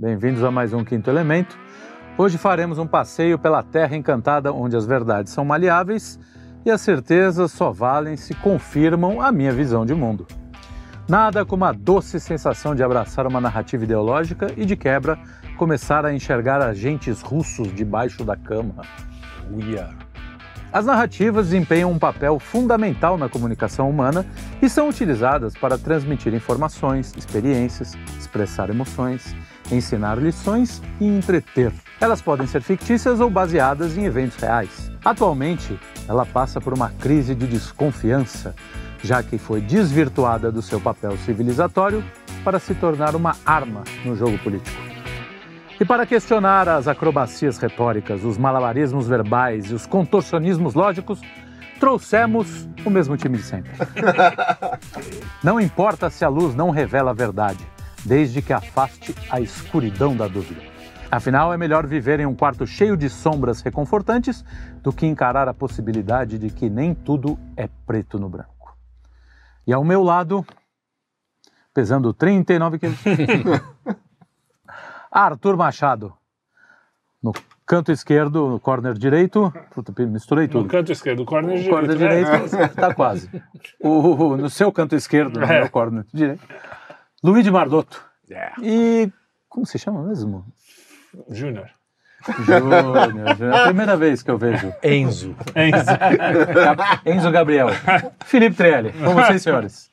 Bem-vindos a mais um Quinto Elemento. Hoje faremos um passeio pela Terra Encantada, onde as verdades são maleáveis e as certezas só valem se confirmam a minha visão de mundo. Nada como a doce sensação de abraçar uma narrativa ideológica e, de quebra, começar a enxergar agentes russos debaixo da cama. Uia! As narrativas desempenham um papel fundamental na comunicação humana e são utilizadas para transmitir informações, experiências, expressar emoções, ensinar lições e entreter. Elas podem ser fictícias ou baseadas em eventos reais. Atualmente, ela passa por uma crise de desconfiança, já que foi desvirtuada do seu papel civilizatório para se tornar uma arma no jogo político. E para questionar as acrobacias retóricas, os malabarismos verbais e os contorcionismos lógicos, trouxemos o mesmo time de sempre. Não importa se a luz não revela a verdade, desde que afaste a escuridão da dúvida. Afinal, é melhor viver em um quarto cheio de sombras reconfortantes do que encarar a possibilidade de que nem tudo é preto no branco. E ao meu lado, pesando 39 quilos. Arthur Machado. No canto esquerdo, no corner direito. Puta, misturei tudo. No canto esquerdo, corner direito. corner direito, né? tá quase. O, no seu canto esquerdo, no É. meu corner direito. Luiz de Mardotto. Yeah. E. Como se chama mesmo? Júnior. Júnior. Júnior. É a primeira vez que eu vejo. Enzo. Enzo. Enzo Gabriel. Felipe Trelli. Com vocês, senhores.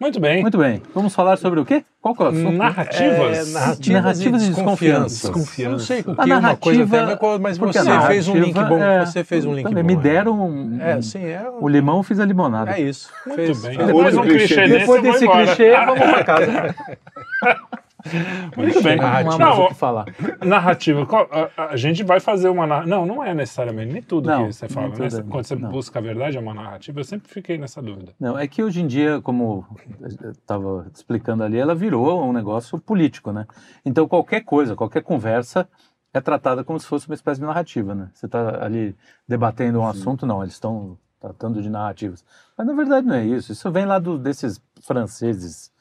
Muito bem. Muito bem. Vamos falar sobre o quê? Qual que é o assunto? Narrativas. É, narrativas, Narrativas e de desconfiança. desconfiança. Eu não sei o A que é uma narrativa- coisa até, mas você a fez um link narrativa bom. é- Você fez um link Também bom. me é. deram um, É, sim, é. o limão, fiz a limonada. É isso. Muito Fez- bem. Depois um clichê desse, Depois desse clichê, vamos pra casa. Muito bem. Não mais Não, o que falar. narrativa. a, a gente vai fazer uma narrativa. Não, não é necessariamente. Nem tudo Não, que você fala. né? tudo é- Quando você não. busca a verdade, é uma narrativa. Eu sempre fiquei nessa dúvida. Não, é que hoje em dia, como eu estava explicando ali, ela virou um negócio político, né? Então qualquer coisa, qualquer conversa é tratada como se fosse uma espécie de narrativa, né? Você está ali debatendo um assunto, não, eles estão tratando de narrativas. Mas na verdade não é isso. Isso vem lá do, desses franceses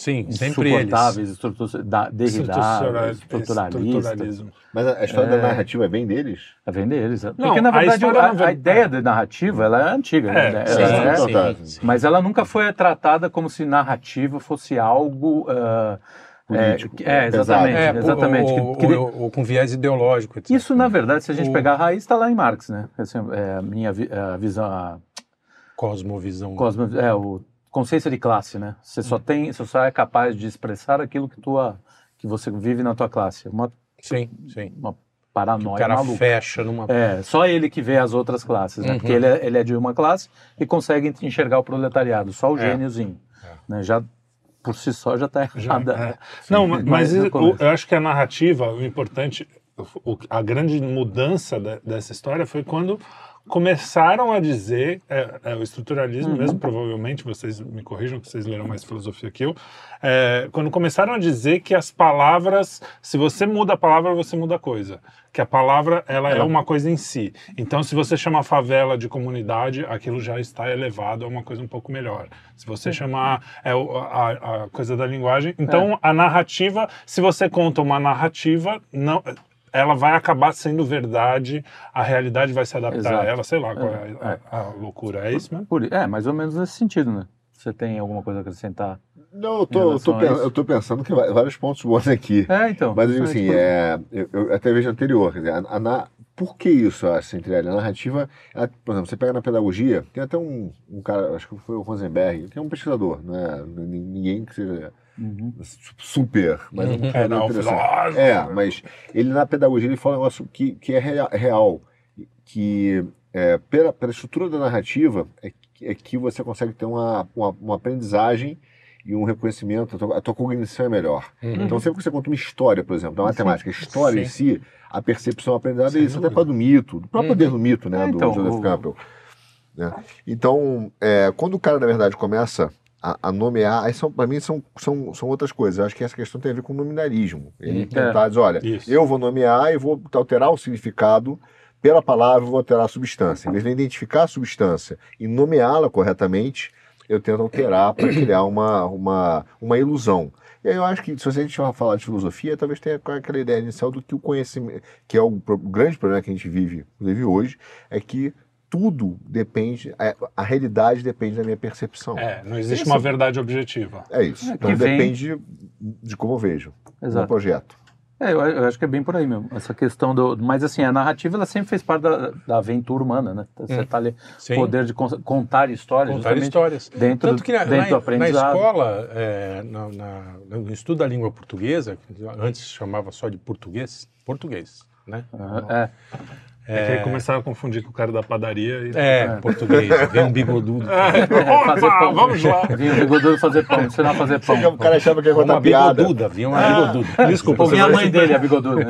Sim, sempre eles. da, Derrida, estruturalismo. Mas a, a história da narrativa é bem deles? É vem deles. Porque, Não, na a verdade, a, na verdade- a ideia de narrativa ela é antiga. É, né? sim, Ela sim, é- sim. Sim. Mas ela nunca foi tratada como se narrativa fosse algo. ah, Político, É, é, exatamente. É, exatamente. Ou, Que- que- ou- ou com viés ideológico. etc. isso, na verdade, se a gente O- pegar a raiz, está lá em Marx, né? Assim, é, a minha vi- a visão, a Cosmovisão. cosmo, é, o consciência de classe, né? Você Hum. só tem, você só é capaz de expressar aquilo que tua, que você vive na tua classe. Uma, Sim, sim. uma O paranoia cara maluca. fecha numa. É, só ele que vê as outras classes, né? Uhum. Porque ele é, ele é de uma classe e consegue enxergar o proletariado, só o É. gêniozinho. Né? Já, por si só, já está Já, errada. é. Não, ma- mas, o- começo. eu acho que a narrativa, o importante, o- a grande mudança da- dessa história foi quando começaram a dizer, é, é, o estruturalismo Uhum. mesmo, provavelmente, vocês me corrijam, que vocês leram mais filosofia que eu, é, quando começaram a dizer que as palavras, se você muda a palavra, você muda a coisa. Que a palavra, ela é uma coisa em si. Então, se você chama a favela de comunidade, aquilo já está elevado a uma coisa um pouco melhor. Se você chamar é, a, a coisa da linguagem, então a narrativa, se você conta uma narrativa, não, ela vai acabar sendo verdade, a realidade vai se adaptar Exato. a ela, sei lá qual é, É, a, a loucura, é isso mesmo? Por- é, mais ou menos nesse sentido, né? Você tem alguma coisa a acrescentar? Não, eu tô, eu, tô, a eu tô pensando que vários pontos bons aqui. É, então. Mas eu digo assim, justamente é, eu, eu até vejo anterior, quer dizer, a, a na- por que isso, acho, entre A narrativa, ela, por exemplo, você pega na pedagogia, tem até um, um cara, acho que foi o Rosenberg, que é um pesquisador, não é N- ninguém que seja Uhum. su- super, mas é um É, não, interessante. É, mas ele na pedagogia ele fala um negócio que, que é rea- real, que é, pela, pela estrutura da narrativa é, que- é que você consegue ter uma, uma, uma aprendizagem e um reconhecimento, a tua, a tua cognição é melhor. Uhum. Então sempre que você conta uma história, por exemplo, da matemática, a história em Sim. si, a percepção, a aprendizado, Sem isso até para do mito, do próprio Uhum. poder do mito, né, É, do então, Joseph o- Campbell. né? Então, é, quando o cara, na verdade, começa a, a nomear, aí são, para mim são, são, são outras coisas. Eu acho que essa questão tem a ver com nominalismo. Ele Uhum. tentar dizer, olha, Isso. eu vou nomear e vou alterar o significado pela palavra, eu vou alterar a substância. Em vez de identificar a substância e nomeá-la corretamente, eu tento alterar para criar uma, uma, uma ilusão. E aí eu acho que se a gente falar de filosofia, talvez tenha aquela ideia inicial do que o conhecimento, que é o, o grande problema que a gente vive, inclusive hoje, é que tudo depende, a, a realidade depende da minha percepção. É, não existe Esse- uma verdade objetiva. É isso. É, então que vem- depende de como eu vejo o Exato. projeto. É, eu, eu acho que é bem por aí mesmo, essa questão do... Mas assim, a narrativa ela sempre fez parte da, da aventura humana, né? Você tá ali, Sim. poder de con- contar histórias, Contar histórias. dentro, Tanto que na, dentro na- do na escola, é, na- na- no estudo da língua portuguesa, que antes chamava só de português, português, né? É, É, que aí começaram a confundir com o cara da padaria e. É, português, vem um bigodudo. é, fazer Opa, pão. vamos lá. Vinha o bigodudo fazer pão, ensinar a fazer pão. O cara achava que ia contar Uma piada. bigoduda, vinha uma bigoduda. Desculpa, vinha a mãe dele, a bigoduda.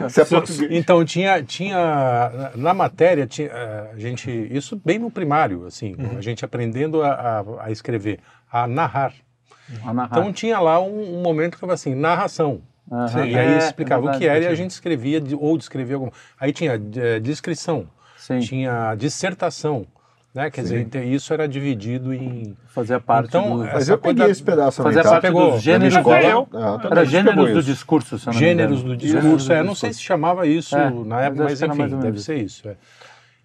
Você é português. Então tinha, tinha na- matéria tinha, eh, a gente isso bem no primário assim Uhum. a gente aprendendo a, a- a escrever a narrar A narrar. então tinha lá um, um momento que eu falava assim narração Aham. e aí É, explicava é o que era e a gente escrevia de- ou descrevia alguma aí tinha eh, descrição Sim, tinha dissertação né quer dizer então, isso era dividido em fazia parte Então, do... é, Mas eu peguei da- esse pedaço Fazia tá? parte pegou, dos gêneros... Escola, eu. ah, Era gêneros do discurso, se eu não gêneros do discurso. É, não sei se chamava isso É, na época, mas enfim, deve ser isso. é.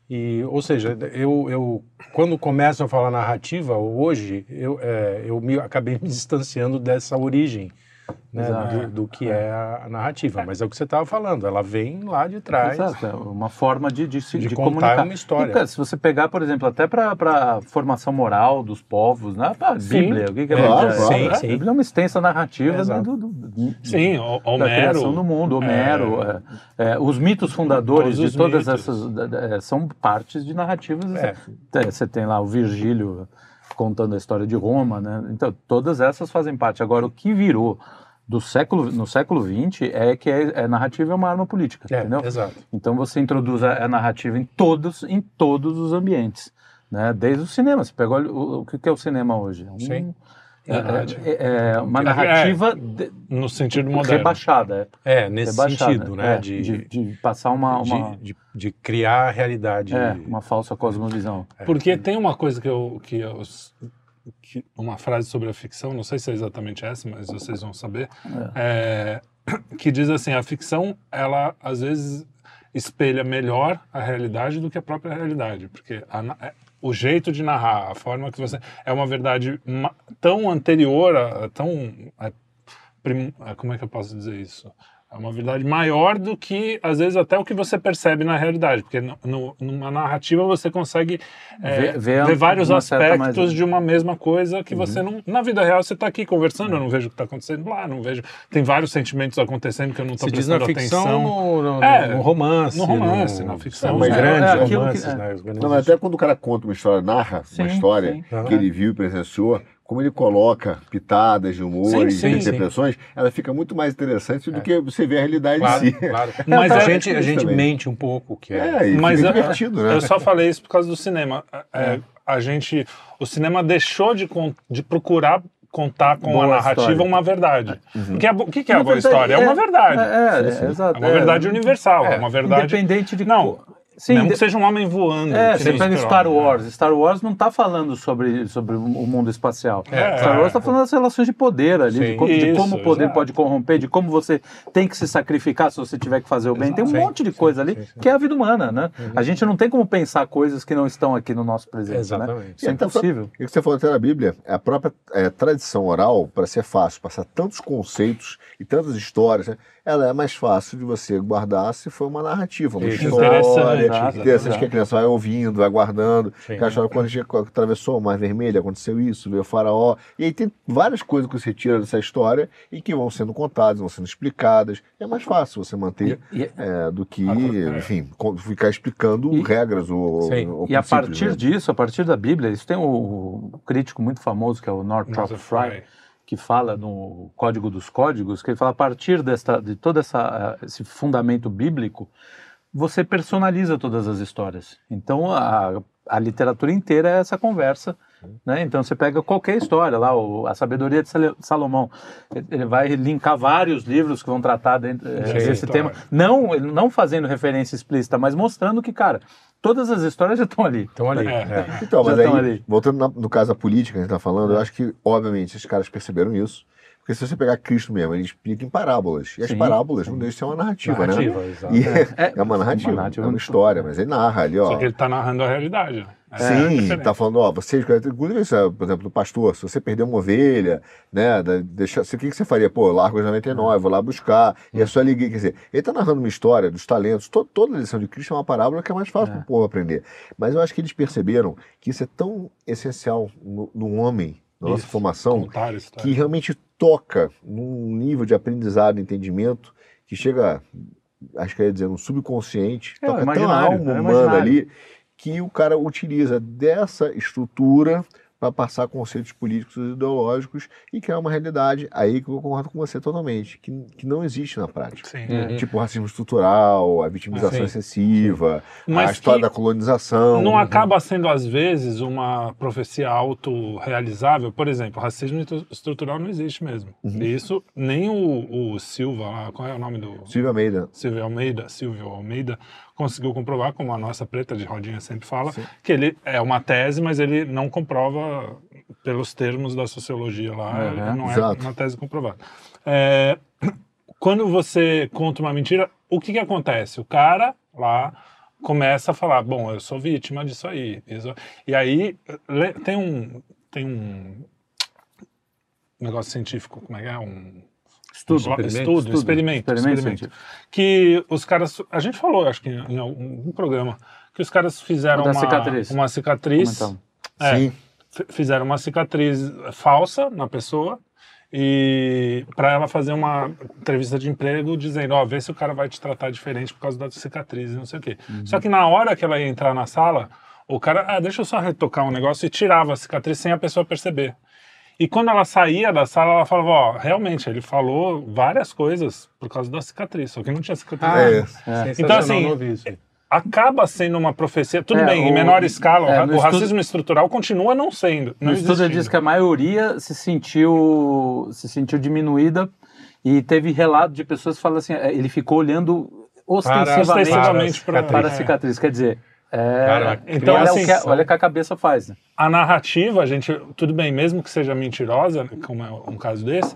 E, ou seja, eu, eu quando começam a falar narrativa hoje, eu, é, eu me, acabei me distanciando dessa origem né, do, do que é a narrativa. Mas é o que você estava falando, ela vem lá de trás. Exato, é uma forma de, de, se- De de contar comunicar. uma história. E, cara, se você pegar, por exemplo, até para a formação moral dos povos, né? a Bíblia, o que, que é a Claro. É, Sim, a sim. Bíblia é uma extensa narrativa né, do, do- do- Sim, o- da criação do Homero. mundo, Homero, é, é, os mitos fundadores os de todas mitos. essas é, são partes de narrativas. É. É, Você tem lá o Virgílio contando a história de Roma, né? Então todas essas fazem parte. Agora o que virou do século no século XX é que é, é narrativa é uma arma política, É, entendeu? exato. Então você introduz a, a narrativa em todos, em todos os ambientes, né? Desde o cinema. Você pegou o, o que é o cinema hoje? É um- Sim. É, Narrativa. é- é uma É. narrativa de- No sentido moderno. rebaixada, É, nesse rebaixada, sentido, né? é, de, de, de passar uma, de, uma, de- de criar a realidade. é, uma falsa cosmovisão. Porque tem uma coisa que eu, que eu que- uma frase sobre a ficção, não sei se é exatamente essa, mas vocês vão saber, é, que diz assim, a ficção, ela às vezes espelha melhor a realidade do que a própria realidade, porque a é- o jeito de narrar, a forma que você é uma verdade tão anterior, a, tão a prim- a- como é que eu posso dizer isso? É uma verdade maior do que, às vezes, até o que você percebe na realidade. Porque no, no- numa narrativa você consegue é, Ver- ver ver, vários aspectos mais- de uma mesma coisa que você não. Na vida real você está aqui conversando, eu não vejo o que está acontecendo lá, não vejo. Tem vários sentimentos acontecendo que eu não estou Se diz na prestando ficção, atenção. no, no- É, no romance. no romance, na ficção. Os É, grandes é que- romances, é. né? Não, mas até quando o cara conta uma história, narra Sim, uma história sim. Que ele viu e presenciou, como ele coloca pitadas de humor Sim, e sim, interpretações, ela fica muito mais interessante do que você ver a realidade Claro, em si. claro. Mas a é gente, a gente também. mente um pouco, que é. É, Mas eu- divertido, né? Eu só falei isso por causa do cinema. É, A gente, o cinema deixou de, con- de procurar contar com Boa a narrativa história. uma verdade. Porque a bo- o que, que é a boa verdade, história? É, uma verdade. É, é, É exato. uma verdade universal. É, É, uma verdade. Independente de. Não, Sim, mesmo de- que seja um homem voando. É, você pega Star né? Wars. Star Wars não está falando sobre, sobre o mundo espacial. É, Star Wars está é. falando das relações de poder ali, de, Sim. de Isso, como o poder exato. pode corromper, de como você tem que se sacrificar se você tiver que fazer o bem. Tem um Sim, monte de coisa ali que é a vida humana, né? A gente não tem como pensar coisas que não estão aqui no nosso presente, né? Exatamente. Isso é até impossível. E o que você falou até na Bíblia, é a própria é, tradição oral, para ser fácil, passar tantos conceitos e tantas histórias, né, ela é mais fácil de você guardar se for uma narrativa, uma Isso. história Interessante, exato, interessante exato. que a criança vai ouvindo, vai guardando. Sim. Que a história, quando a gente atravessou o Mar Vermelho, aconteceu isso, veio o faraó. E aí tem várias coisas que você tira dessa história e que vão sendo contadas, vão sendo explicadas. É mais fácil você manter E, é, do que, é. enfim, ficar explicando E- regras ou, ou e a partir né? disso, a partir da Bíblia, isso tem o, o crítico muito famoso que é o Northrop Frye, Fry. Que fala no Código dos Códigos, que ele fala a partir desta, de todo essa, eh, esse fundamento bíblico, você personaliza todas as histórias. Então a, a literatura inteira é essa conversa Né? Então você pega qualquer história lá, o, a sabedoria de Salomão, ele vai linkar vários livros que vão tratar dentro, eh, desse claro. tema, não, não fazendo referência explícita, mas mostrando que, cara, todas as histórias já estão ali. Então ali. É. é. Então, mas estão aí, ali. voltando na- no caso da política que a gente está falando, eu acho que, obviamente, esses caras perceberam isso. Porque se você pegar Cristo mesmo, ele explica em parábolas. E as Sim, parábolas não deixam de ser uma narrativa, Narrativa, né? exato. E É, é, uma narrativa, uma narrativa é uma história, mas ele narra ali, ó. Só que ele tá narrando a realidade. É Sim, diferente. tá falando, ó, vocês, inclusive, é, por exemplo, do pastor, se você perder uma ovelha, né, deixa, o que, que você faria? Pô, largo as 99, vou lá buscar, e a sua alegria, quer dizer, ele tá narrando uma história dos talentos, to- toda a lição de Cristo é uma parábola que é mais fácil para o povo aprender, mas eu acho que eles perceberam que isso é tão essencial no, no homem, na nossa Isso, formação, Contar a história. que realmente toca num nível de aprendizado entendimento que chega, acho que eu ia dizer, no subconsciente, É, toca tão a alma é humana ali, que o cara utiliza dessa estrutura para passar conceitos políticos e ideológicos e criar uma realidade aí que eu concordo com você totalmente, que, que não existe na prática. Sim. Uhum. Tipo o racismo estrutural, a vitimização Sim. excessiva, Mas a história da colonização. Não acaba sendo, às vezes, uma profecia autorrealizável. Por exemplo, racismo estru- estrutural não existe mesmo. Uhum. Isso, nem o, o Silva lá, qual é o nome do... Silvio Almeida. Silvio Almeida, Silvio Almeida conseguiu comprovar, como a nossa preta de rodinha sempre fala, que ele é uma tese, mas ele não comprova pelos termos da sociologia lá, Uhum. ele não é Exato. uma tese comprovada. É, quando você conta uma mentira, o que que acontece? O cara lá começa a falar, bom, eu sou vítima disso aí. isso- E aí tem um tem um negócio científico, como é que é? Um Estudo, experimento, estudo, experimento, experimento experimento. que os caras, a gente falou, acho que em, algum programa, que os caras fizeram uma cicatriz. uma cicatriz, Comentamos. é, Sim. fizeram uma cicatriz falsa na pessoa e para ela fazer uma entrevista de emprego dizendo, ó, vê se o cara vai te tratar diferente por causa da cicatriz e não sei o quê. Uhum. Só que na hora que ela ia entrar na sala, o cara, ah, deixa eu só retocar um negócio e tirava a cicatriz sem a pessoa perceber. E quando ela saía da sala, ela falava, ó, realmente, ele falou várias coisas por causa da cicatriz, só que não tinha cicatriz. Ah, É. sensacional, Então, assim. Acaba sendo uma profecia, tudo É, bem, em o- menor escala, é, o no estudo- racismo estrutural continua não sendo. No Não estudo existindo. diz que a maioria se sentiu, se sentiu diminuída e teve relato de pessoas que falam assim, é, ele ficou olhando ostensivamente para, ostensivamente pra- para a é. cicatriz. Quer dizer, é, Cara, Então, olha, assim, o que, a- olha o que a cabeça faz. Né? a narrativa, a gente, tudo bem, mesmo que seja mentirosa, como é um caso desse,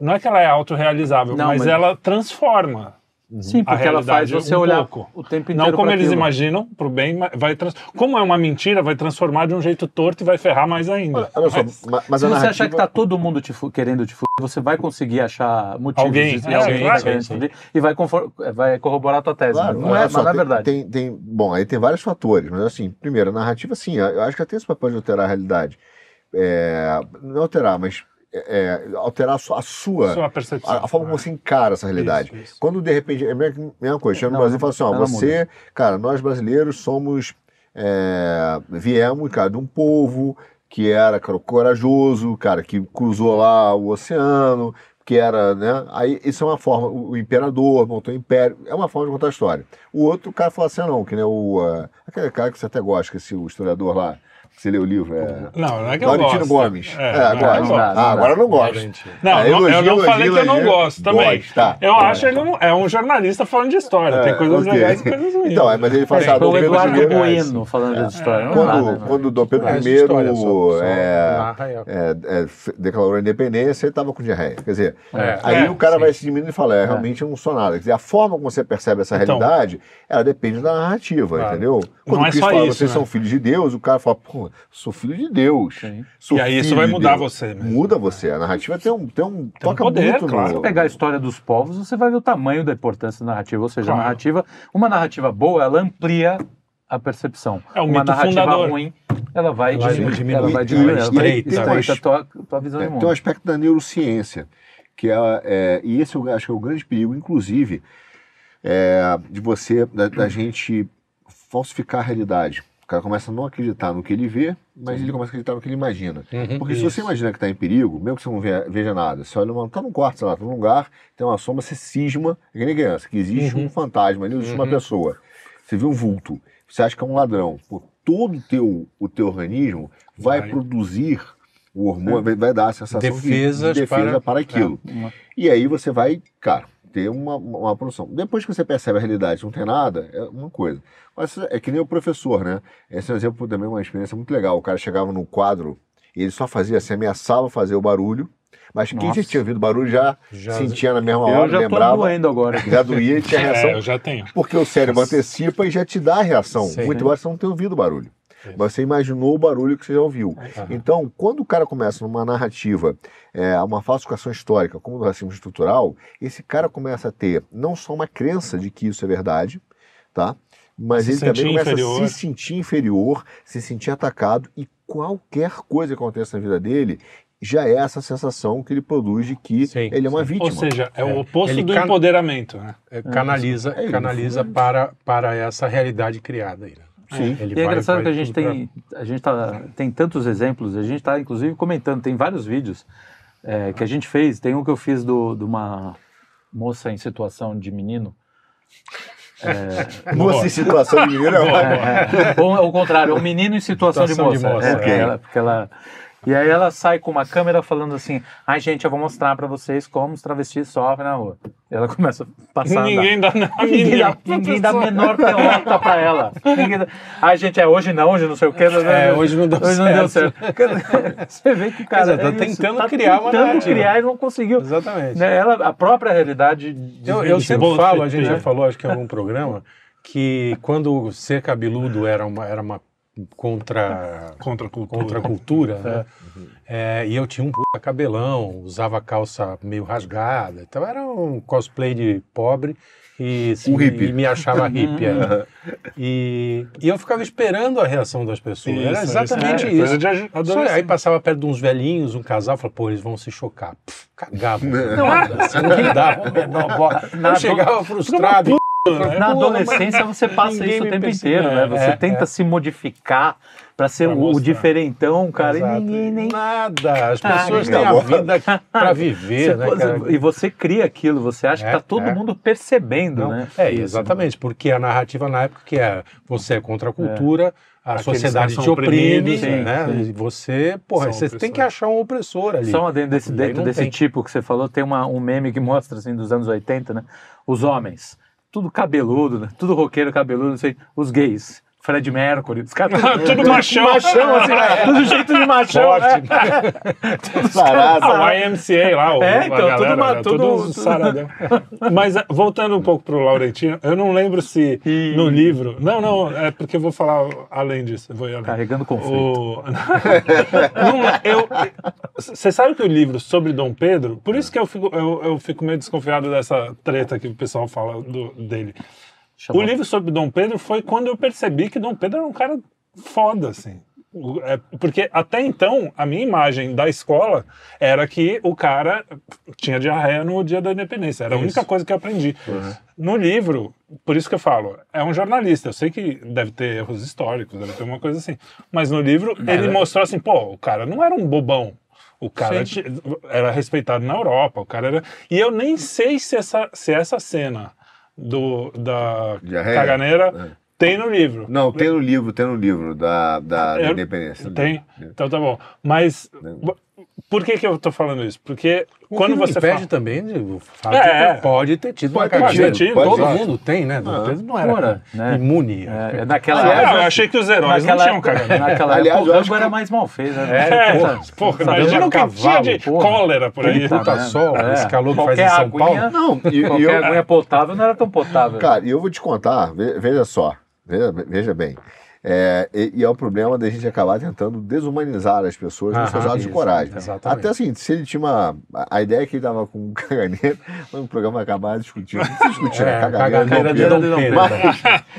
não é que ela é autorrealizável, Não, mas, mas- ela transforma. Sim, a porque ela faz realidade você um olhar pouco. o tempo inteiro Não como eles aquilo. imaginam, pro bem, mas vai trans... como é uma mentira, vai transformar de um jeito torto e vai ferrar mais ainda. Olha só, Mas- ma- mas Se a você narrativa... achar que tá todo mundo te fu- querendo te fuder, você vai conseguir achar motivos Alguém, de- é, alguém tá querendo te fuder e vai, confor- vai corroborar a tua tese. Claro, não olha é, só, mas não é verdade. Tem, tem- bom, aí tem vários fatores, mas assim, primeiro, a narrativa, sim, eu acho que ela tem esse papel de alterar a realidade. É, não alterar, mas é, é, alterar a sua, a sua, percepção. a, a forma como você encara essa realidade. Isso, isso. Quando de repente, é a mesma, coisa, chega no Brasil e fala assim, ó, você, cara, nós brasileiros somos, é, viemos, cara, de um povo que era, cara, corajoso, cara, que cruzou lá o oceano, que era, né, aí isso é uma forma, o, o imperador montou o império, é uma forma de contar a história. O outro cara fala assim, ah, não, que nem o, ah, aquele cara que você até gosta, que esse, o historiador lá, você lê o livro, é... Não, não é que eu Laurentino gosto. Gomes. É, É, não, gosta. não gosto. dá, não Ah, agora eu não gosto. Não, É, não, eu elogio, não falei elogio, que eu não elogio. gosto também. Gosta. Eu acho ele um, é um jornalista falando de história. Tem É, coisas ok. legais e coisas ruins. Então, é, mas ele fala assim, É, Dom o Pedro Eduardo I- Bueno falando de história. Não é Quando, nada, não. quando Dom Pedro É, I é, é, é, declarou a independência, ele estava com diarreia. Quer dizer, É, aí é, o cara vai se diminuindo e fala, é, realmente eu não sou nada. Quer dizer, a forma como você percebe essa Então. realidade, ela depende da narrativa, entendeu? Quando Não é Cristo fala, vocês né? são filhos de Deus, o cara fala, pô, sou filho de Deus. E aí isso vai mudar Deus. você mesmo. Muda você. A narrativa tem um, tem um toca poder, muito claro. no... Se pegar a história dos povos, você vai ver o tamanho da importância da narrativa. Ou seja, Claro. a narrativa, uma narrativa boa, ela amplia a percepção. É o uma mito narrativa fundador. ruim, ela vai Ela vai diminuir, ela vai diminuir, ela vai aí tem estreita umas- a tua, tua visão É, de tem um aspecto da neurociência, que é, é, e esse eu acho que é o grande perigo, inclusive, é, de você, da, da gente falsificar a realidade. O cara começa a não acreditar no que ele vê, mas ele começa a acreditar no que ele imagina. Uhum. Porque se você imagina que está em perigo, mesmo que você não ve- veja nada, você olha, está num quarto, sei lá, está num lugar, tem uma sombra, você cisma, é que nem criança, que existe Uhum. um fantasma ali, existe uma Uhum. pessoa. Você vê um vulto, você acha que é um ladrão. Pô, todo o teu, o teu organismo vai, Vai. produzir o hormônio, vai, vai dar a sensação de- Defesas de defesa para- para, aquilo. Uma- E aí você vai, cara, ter uma, uma produção. Depois que você percebe a realidade, não tem nada, é uma coisa. Mas é que nem o professor, né? Esse é um exemplo também, uma experiência muito legal. O cara chegava no quadro e ele só fazia assim, ameaçava fazer o barulho, mas quem Nossa. já tinha ouvido barulho já, Já- sentia na mesma Eu hora, já lembrava, doendo agora. já doía e tinha reação. É, eu já tenho. Porque o cérebro antecipa e já te dá a reação. Sim. Muito embora você não tenha ouvido o barulho. Mas você imaginou o barulho que você já ouviu. Então, quando o cara começa numa narrativa, é, uma falsificação histórica, como do racismo estrutural, esse cara começa a ter não só uma crença de que isso é verdade, tá? Mas Se ele também começa inferior. a se sentir inferior, se sentir atacado e qualquer coisa que aconteça na vida dele já é essa sensação que ele produz de que Sim, ele é uma sim. vítima. Ou seja, é, É, o oposto ele do can- empoderamento, né? É, canaliza É isso. canaliza para, para essa realidade criada aí. né? Sim. Ele E é engraçado vai que a gente tudo pra- tem, a gente tá, tem tantos exemplos, a gente está inclusive comentando, tem vários vídeos é, que a gente fez, tem um que eu fiz do- de uma moça em situação de menino. Moça em situação de menino é ótimo. É, ou ao contrário, um menino em situação, Situação de de moça. moça, É, ok. ela- porque ela, e aí ela sai com uma câmera falando assim: ai gente, eu vou mostrar pra vocês como os travestis sofrem na rua. E ela começa a passar. a andar. Ninguém dá a Ninguém dá, ninguém dá a menor pelota pra ela. Ninguém dá... Ai, gente, é hoje não, hoje não sei o que. É, hoje não deu hoje não deu certo. certo. Você vê que o cara Quer dizer, tá é isso, tentando tá criar uma tentando narrativa. criar e não conseguiu. Exatamente. Né, Ela, a própria realidade. Eu, eu sempre Bom, falo, a gente já falou, acho que em algum programa, que quando ser cabeludo era uma, era uma contra, contra a cultura. contra a cultura, né? É, e eu tinha um puta cabelão, usava calça meio rasgada, então era um cosplay de pobre e, Um hippie. e me achava hippie. é. e, e eu ficava esperando a reação das pessoas. era Isso, exatamente é, isso. De aju- Só, aí passava perto de uns velhinhos, um casal, falava, pô, eles vão se chocar. Pff, cagava. Não, assim, não dava. Menor bola. Eu chegava frustrado. Na adolescência você passa isso o tempo inteiro, né? Você É, tenta é. se modificar pra ser Pra o, diferentão, cara, Exato. e ninguém nem. Nada. As Ah, pessoas tá têm a vida pra viver, né, Você- cara? e você cria aquilo, você acha É, que tá todo é. mundo percebendo, Não, né? É, exatamente, porque a narrativa na época que é você é contra a cultura, a Aqueles sociedade te oprime, sim, né? sim. E você, porra, São você tem que achar um opressor ali. Só uma dentro desse, dentro não desse tem. tipo que você falou, tem uma, um meme que mostra, assim, dos anos 80, né? Os homens, tudo cabeludo, né? Tudo roqueiro cabeludo, não sei. Os gays, Fred Mercury, os caras... Tudo machão. machão, assim, tudo jeito de machão. Forte. né? Sarado. Ah, o IMCA lá, o, É, então, galera, tudo né, tudo- tudo tudo- saradão. Mas eh, voltando um pouco pro Laurentino, eu não lembro se Ih. no livro... Não, não, é porque eu vou falar além disso. Vou além. Carregando conflito. O... Não, eu- Você sabe que o livro sobre Dom Pedro, por isso que eu fico, eu, eu fico meio desconfiado dessa treta que o pessoal fala do- dele. Chamou- O livro sobre Dom Pedro foi quando eu percebi que Dom Pedro era um cara foda, assim. É, porque até então, a minha imagem da escola era que o cara tinha diarreia no dia da independência. Era a única coisa que eu aprendi. No livro, por isso que eu falo, é um jornalista. Eu sei que deve ter erros históricos, deve ter uma coisa assim. Mas no livro, ele mostrou assim: pô, o cara não era um bobão. O cara era respeitado na Europa, o cara era. E eu nem sei se essa, se essa cena do, da Diarreia? caganeira tem no livro. Não, tem no livro, tem no livro da, da, da Eu- independência. Tem? Então tá bom. Mas b- por que que eu tô falando isso? Porque O quando você impede fala... também de, o fato É, que pode ter tido Pode uma ter caganeira. tido, pode Todo ter. mundo tem, né? Pedro não era Ora, né? imune. É, é naquela Ah, época. eu achei que os heróis naquela não tinham caganeira. naquela Aliás, época o Rambo que- era mais mal feito, né? É, porra, sabendo imagina o que tinha de porra. cólera por aí. Puta merda. sol, É. esse calor que faz em São aguinha- Paulo. Não, e, Qualquer eu, aguinha potável não era tão potável. Cara, e eu vou te contar, ve- veja só, veja bem. É, e, e é o problema da gente acabar tentando desumanizar as pessoas nos seus atos de coragem. exatamente. Até assim, se ele tinha uma. A, ideia é que ele tava com caganeira, mas o programa vai acabar discutindo. Não precisa discutir, né? É, Caganeira, caganeira de Dom Dom Pedro. Pedro.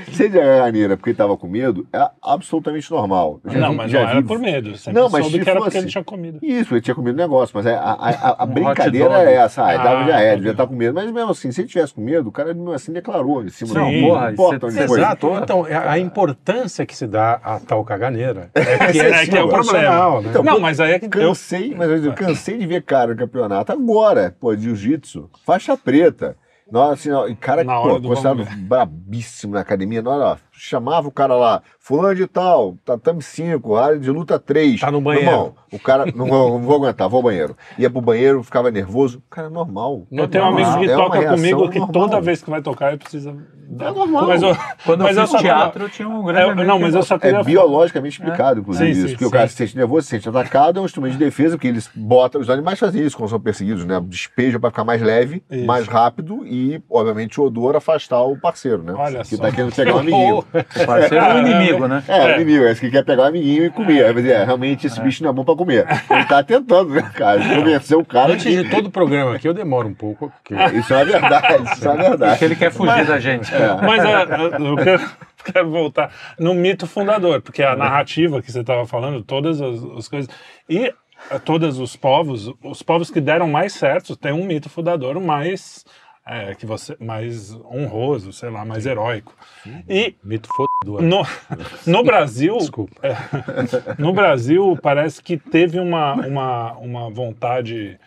Mas se ele tinha caganeira porque ele tava com medo, é absolutamente normal. Já Não, vi- mas já não era vi- por medo. Sempre Não, mas soube se que era fosse- porque ele tinha comido. Isso, ele tinha comido negócio, mas é, a, a, a- a Um brincadeira é essa. Ah, ele dava Ah, diarreia, tá devia estar com medo. Mas mesmo assim, se ele tivesse com medo, o cara mesmo assim declarou em cima Não, do porra, não importa isso onde é- foi. Exato. Então, a a importância que se dá a tal caganeira é que é, É que é o problema. né? Então, não, mas aí é que eu Cansei, mas eu, digo, cansei de ver cara no campeonato agora, pô, jiu-jitsu, faixa preta. Hora, assim, ó, cara, Na hora pô, do considerado brabíssimo na academia, na hora, ó, chamava o cara lá, fulano de tal, tatame 5, área de luta 3. Tá no banheiro. Irmão, o cara, não vou, não vou aguentar, vou ao banheiro. Ia pro banheiro, ficava nervoso. Cara, é normal. Eu tenho um Normal. amigo que É toca comigo que normal. toda vez que vai tocar ele precisa. É normal. Mas eu, Quando mas eu eu fiz só teatro, eu tinha um grande eu- amigo não, mas eu só queria É biologicamente explicado, inclusive, Sim, isso. sim, porque o sim. cara se sente nervoso, se sente atacado, é um instrumento de defesa, porque eles botam. Os animais fazem isso quando são perseguidos, né? Despeja para ficar mais leve, Isso. mais rápido e, obviamente, o odor afastar o parceiro, né? Olha que só. tá querendo pegar um amiguinho. Parceiro é um inimigo, né? É, o inimigo, esse que quer pegar o amiguinho e comer. É, realmente esse bicho não é bom pra comer. Ele tá tentando, né, cara? Convencer o cara Antes que. de todo o programa aqui, eu demoro um pouco. Porque... Isso é verdade, isso é verdade. Porque ele quer fugir da gente. Mas é, eu, eu quero, quero voltar no mito fundador, porque a narrativa que você estava falando, todas as, as coisas. E eh, todos os povos, os povos que deram mais certo, tem um mito fundador mais. É, que você, mais honroso, sei lá, mais heróico. E Mito fodor. no, no Brasil, Desculpa. é, no Brasil parece que teve uma, uma, uma vontade,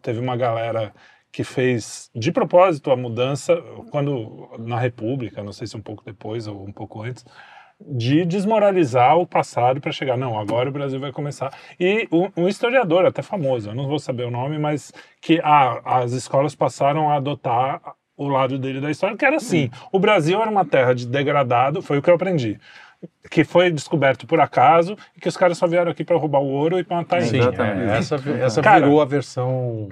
teve uma galera que fez de propósito a mudança quando na República, não sei se um pouco depois ou um pouco antes, de desmoralizar o passado para chegar, não, agora o Brasil vai começar. E um, um historiador até famoso, eu não vou saber o nome, mas que ah, as escolas passaram a adotar o lado dele da história, que era assim, o Brasil era uma terra de degradado, foi o que eu aprendi, que foi descoberto por acaso e que os caras só vieram aqui para roubar o ouro e matar Sim, é, essa, essa Cara, virou a versão.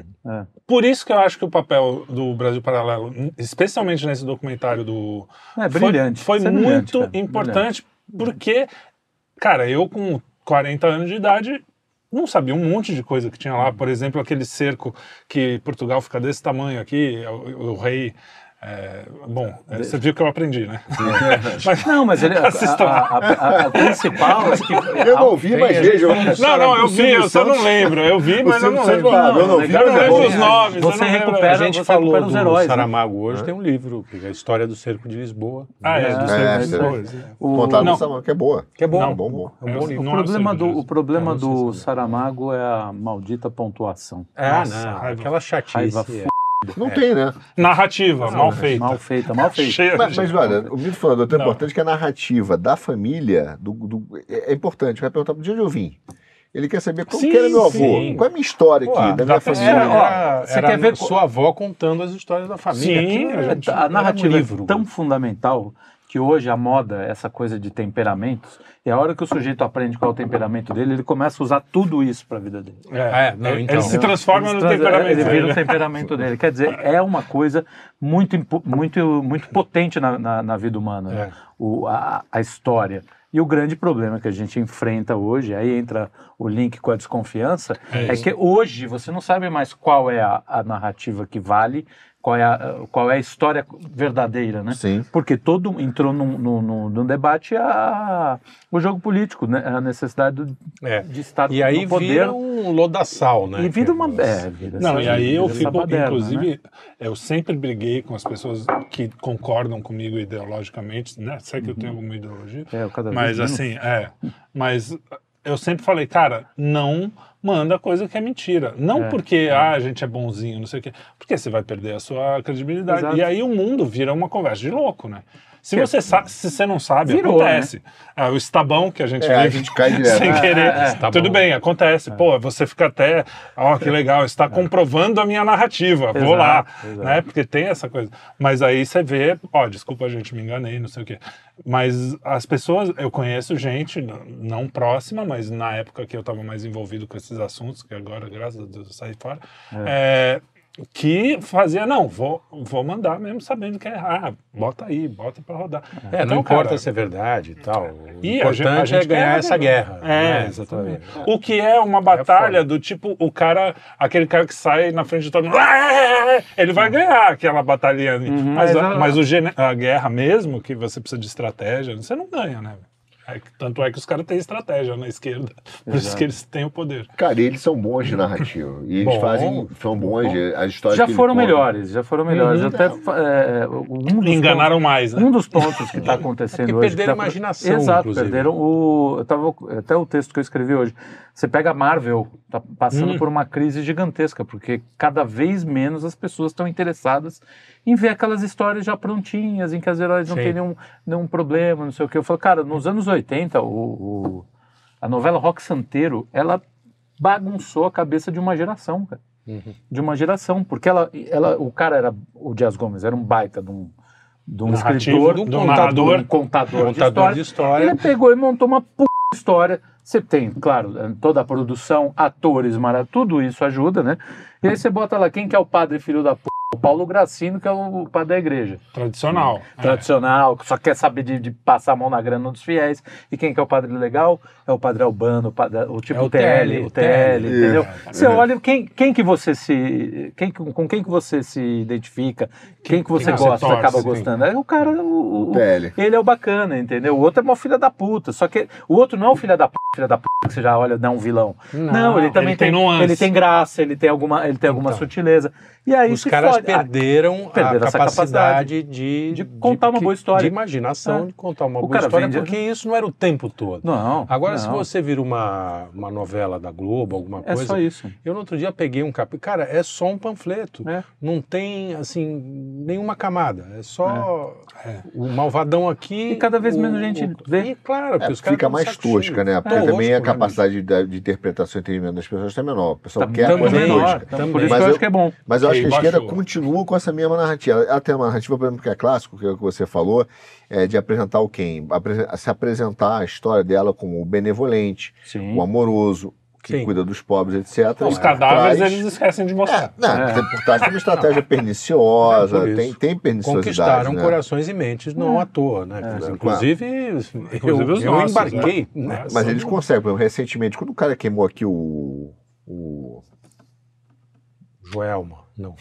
Por isso que eu acho que o papel do Brasil Paralelo, especialmente nesse documentário do É foi- brilhante. Foi, Isso é brilhante, muito cara, importante porque, cara, eu com 40 anos de idade não sabia um monte de coisa que tinha lá. Por exemplo, aquele cerco que Portugal fica desse tamanho aqui, o, o rei. É, bom, é, você viu que eu aprendi, né? Mas- Não, mas ele, a, a, a, a- principal é que. Eu não ouvi, mas veja. não, não, eu vi, eu só não lembro. Eu vi, mas eu não lembro. falava, eu não vi, eu é lembro bom. os nomes. Você não recupera- A gente você falou recupera do os heróis, né? Saramago hoje, tem um livro, que é a história do cerco de Lisboa. Ah, é, do É, Cerco é, de é. Lisboa. O, Contado Não. no Samuel, que é boa. Que é bom. Não, bom, bom. É um bom livro. o Não é o problema do, o problema não do é. Saramago é a maldita pontuação. Ah, não. Aquela chatice. Raiva é. Não tem, né? Narrativa, mal feita. Mal feita, mal feita. Cheia Mas, de- mas olha, o mito fundador é tão Não. importante que a narrativa da família do, do- é, é importante. Vai perguntar de onde eu vim. Ele quer saber como Sim, que era meu avô, sim. qual é a minha história Pô, aqui, da minha família. Era, era, você era quer ver- sua avó contando as histórias da família. Sim, Aquilo, a gente- A um narrativa livro. é tão fundamental que hoje a moda, essa coisa de temperamentos, e a hora que o sujeito aprende qual é o temperamento dele, ele começa a usar tudo isso para a vida dele. É, É, não, ele, então. ele se transforma Ele no trans- temperamento. Ele vira dele. o temperamento dele. Quer dizer, é uma coisa muito, muito, muito potente na, na, na vida humana, né? É. o, a, a história. E o grande problema que a gente enfrenta hoje, aí entra o link com a desconfiança, é, que hoje você não sabe mais qual é a, a narrativa que vale, qual é a, qual é a história verdadeira, né? Sim. Porque todo entrou num, num, num- num debate a, o jogo político, né? a necessidade do- É. de estar E aí no poder. vira um lodaçal, né? E vira uma. É, vira Não, essa- e aí eu fico, baderna, inclusive, né? eu sempre briguei com as pessoas que concordam comigo ideologicamente, né? Sei que eu tenho alguma ideologia, É, eu cada vez mas menos. assim, é. Mas eu sempre falei, cara, não manda coisa que é mentira. Não É, porque ah, a gente é bonzinho, não sei o quê, porque você vai perder a sua credibilidade. Exato. E aí o mundo vira uma conversa de louco, né? Se Que- você, sa- se você não sabe, Virou, acontece. Ah, o estabão que a gente É, a vive gente cai direto. sem É, querer. é, é. Tá Tudo bem, acontece. Pô, você fica até, ó, que legal, está comprovando a minha narrativa. Vou Exato, lá, exato. né? Porque tem essa coisa. Mas aí você vê, ó, desculpa, gente, me enganei, não sei o quê. Mas as pessoas, eu conheço gente não próxima, mas na época que eu estava mais envolvido com esses assuntos, que agora, graças a Deus, eu saí fora, é, que fazia, não, vou, vou mandar mesmo sabendo que é errado. Bota aí, bota para rodar. É, não Então, importa cara, se é verdade e tal. O e a gente- a importante gente é ganhar essa guerra. É, né? exatamente. O que é uma batalha do tipo, o cara, aquele cara que sai na frente de todo mundo, "Ah!" ele vai ganhar aquela batalha ali. mas, mas a, a- mas o a guerra mesmo, que você precisa de estratégia, você não ganha, né? É tanto é que os caras têm estratégia na esquerda. Por isso Exato. que eles têm o poder. Cara, eles são bons de narrativa. E eles Bom, fazem, são bons de as histórias Já que foram melhores, já foram melhores. Uhum. Até fa- é, um dos Enganaram mais, pontos, né? um dos pontos que está acontecendo É hoje. perderam que tá- a imaginação, Exato, inclusive. perderam o. Tava, até o texto que eu escrevi hoje. Você pega a Marvel, tá passando Hum. por uma crise gigantesca, porque cada vez menos as pessoas estão interessadas em ver aquelas histórias já prontinhas, em que as heróis não Sim. têm nenhum, nenhum problema, não sei o que. Eu falo, cara, nos anos 80, o, o- a novela Rock Santeiro, ela bagunçou a cabeça de uma geração, cara. Uhum. De uma geração, porque ela, ela, o cara era, o Dias Gomes, era um baita de um, de um Narrativo, escritor, de um de um contador, um contador, de Contador história. de história. Ele pegou e montou uma p... história. Você tem, claro, toda a produção, atores, mara- tudo isso ajuda, né? E aí você bota lá quem que é o padre filho da p... O Paulo Gracino, que é o padre da igreja. Tradicional. É. Tradicional, que só quer saber de, de passar a mão na grana dos fiéis. E quem que é o padre legal? É o padre Albano, o, padre, o tipo É o TL, TL, o TL, TL. entendeu? É. Você olha quem, quem que você se. Quem, com quem que você se identifica, quem que você quem você gosta, torce, acaba sim. gostando. É o cara, o, o- TL. ele é o bacana, entendeu? O outro é uma filha da puta. Só que o outro não é o filho da puta, filha da puta que você já olha, não, um vilão. Não, ele também ele tem tem, nuance. ele tem graça, ele tem alguma, ele tem alguma Então. sutileza. E aí Os se caras fode. Ah, perderam, perderam a essa capacidade, de, de contar uma que- boa história. De imaginação, É. de contar uma O boa história, vende- porque isso não era o tempo todo. Não. Agora, se não. você vira uma, uma novela da Globo, alguma É coisa. só isso. Eu no outro dia peguei um capítulo. Cara, é só um panfleto. É. Não tem, assim, nenhuma camada. É só o malvadão aqui. E cada vez o- menos gente o- vê. E claro, porque É, os caras fica mais tosca, né? Porque Tosco, também a né, capacidade de, de interpretação e entendimento das pessoas está menor. O pessoal Tá quer a coisa tosca. Por isso Mas que eu acho que é bom. Mas eu acho que a esquerda baixou. continua com essa mesma narrativa. Ela tem uma narrativa, por exemplo, que é clássico, que é o que você falou, é de apresentar o quem? Se apresentar a história dela como o benevolente, Sim. o amoroso, que Sim. cuida dos pobres, etc. Os cadáveres traz- eles esquecem de É, mostrar. não, É. tem por trás tem uma estratégia perniciosa, É tem, tem perniciosidade. Conquistaram né? corações e mentes não à toa, né? É, Inclusive, Inclusive eu, os eu nossos, embarquei. né? né? Mas eles conseguem. por exemplo, Recentemente, quando o cara queimou aqui o. o Joelma, não.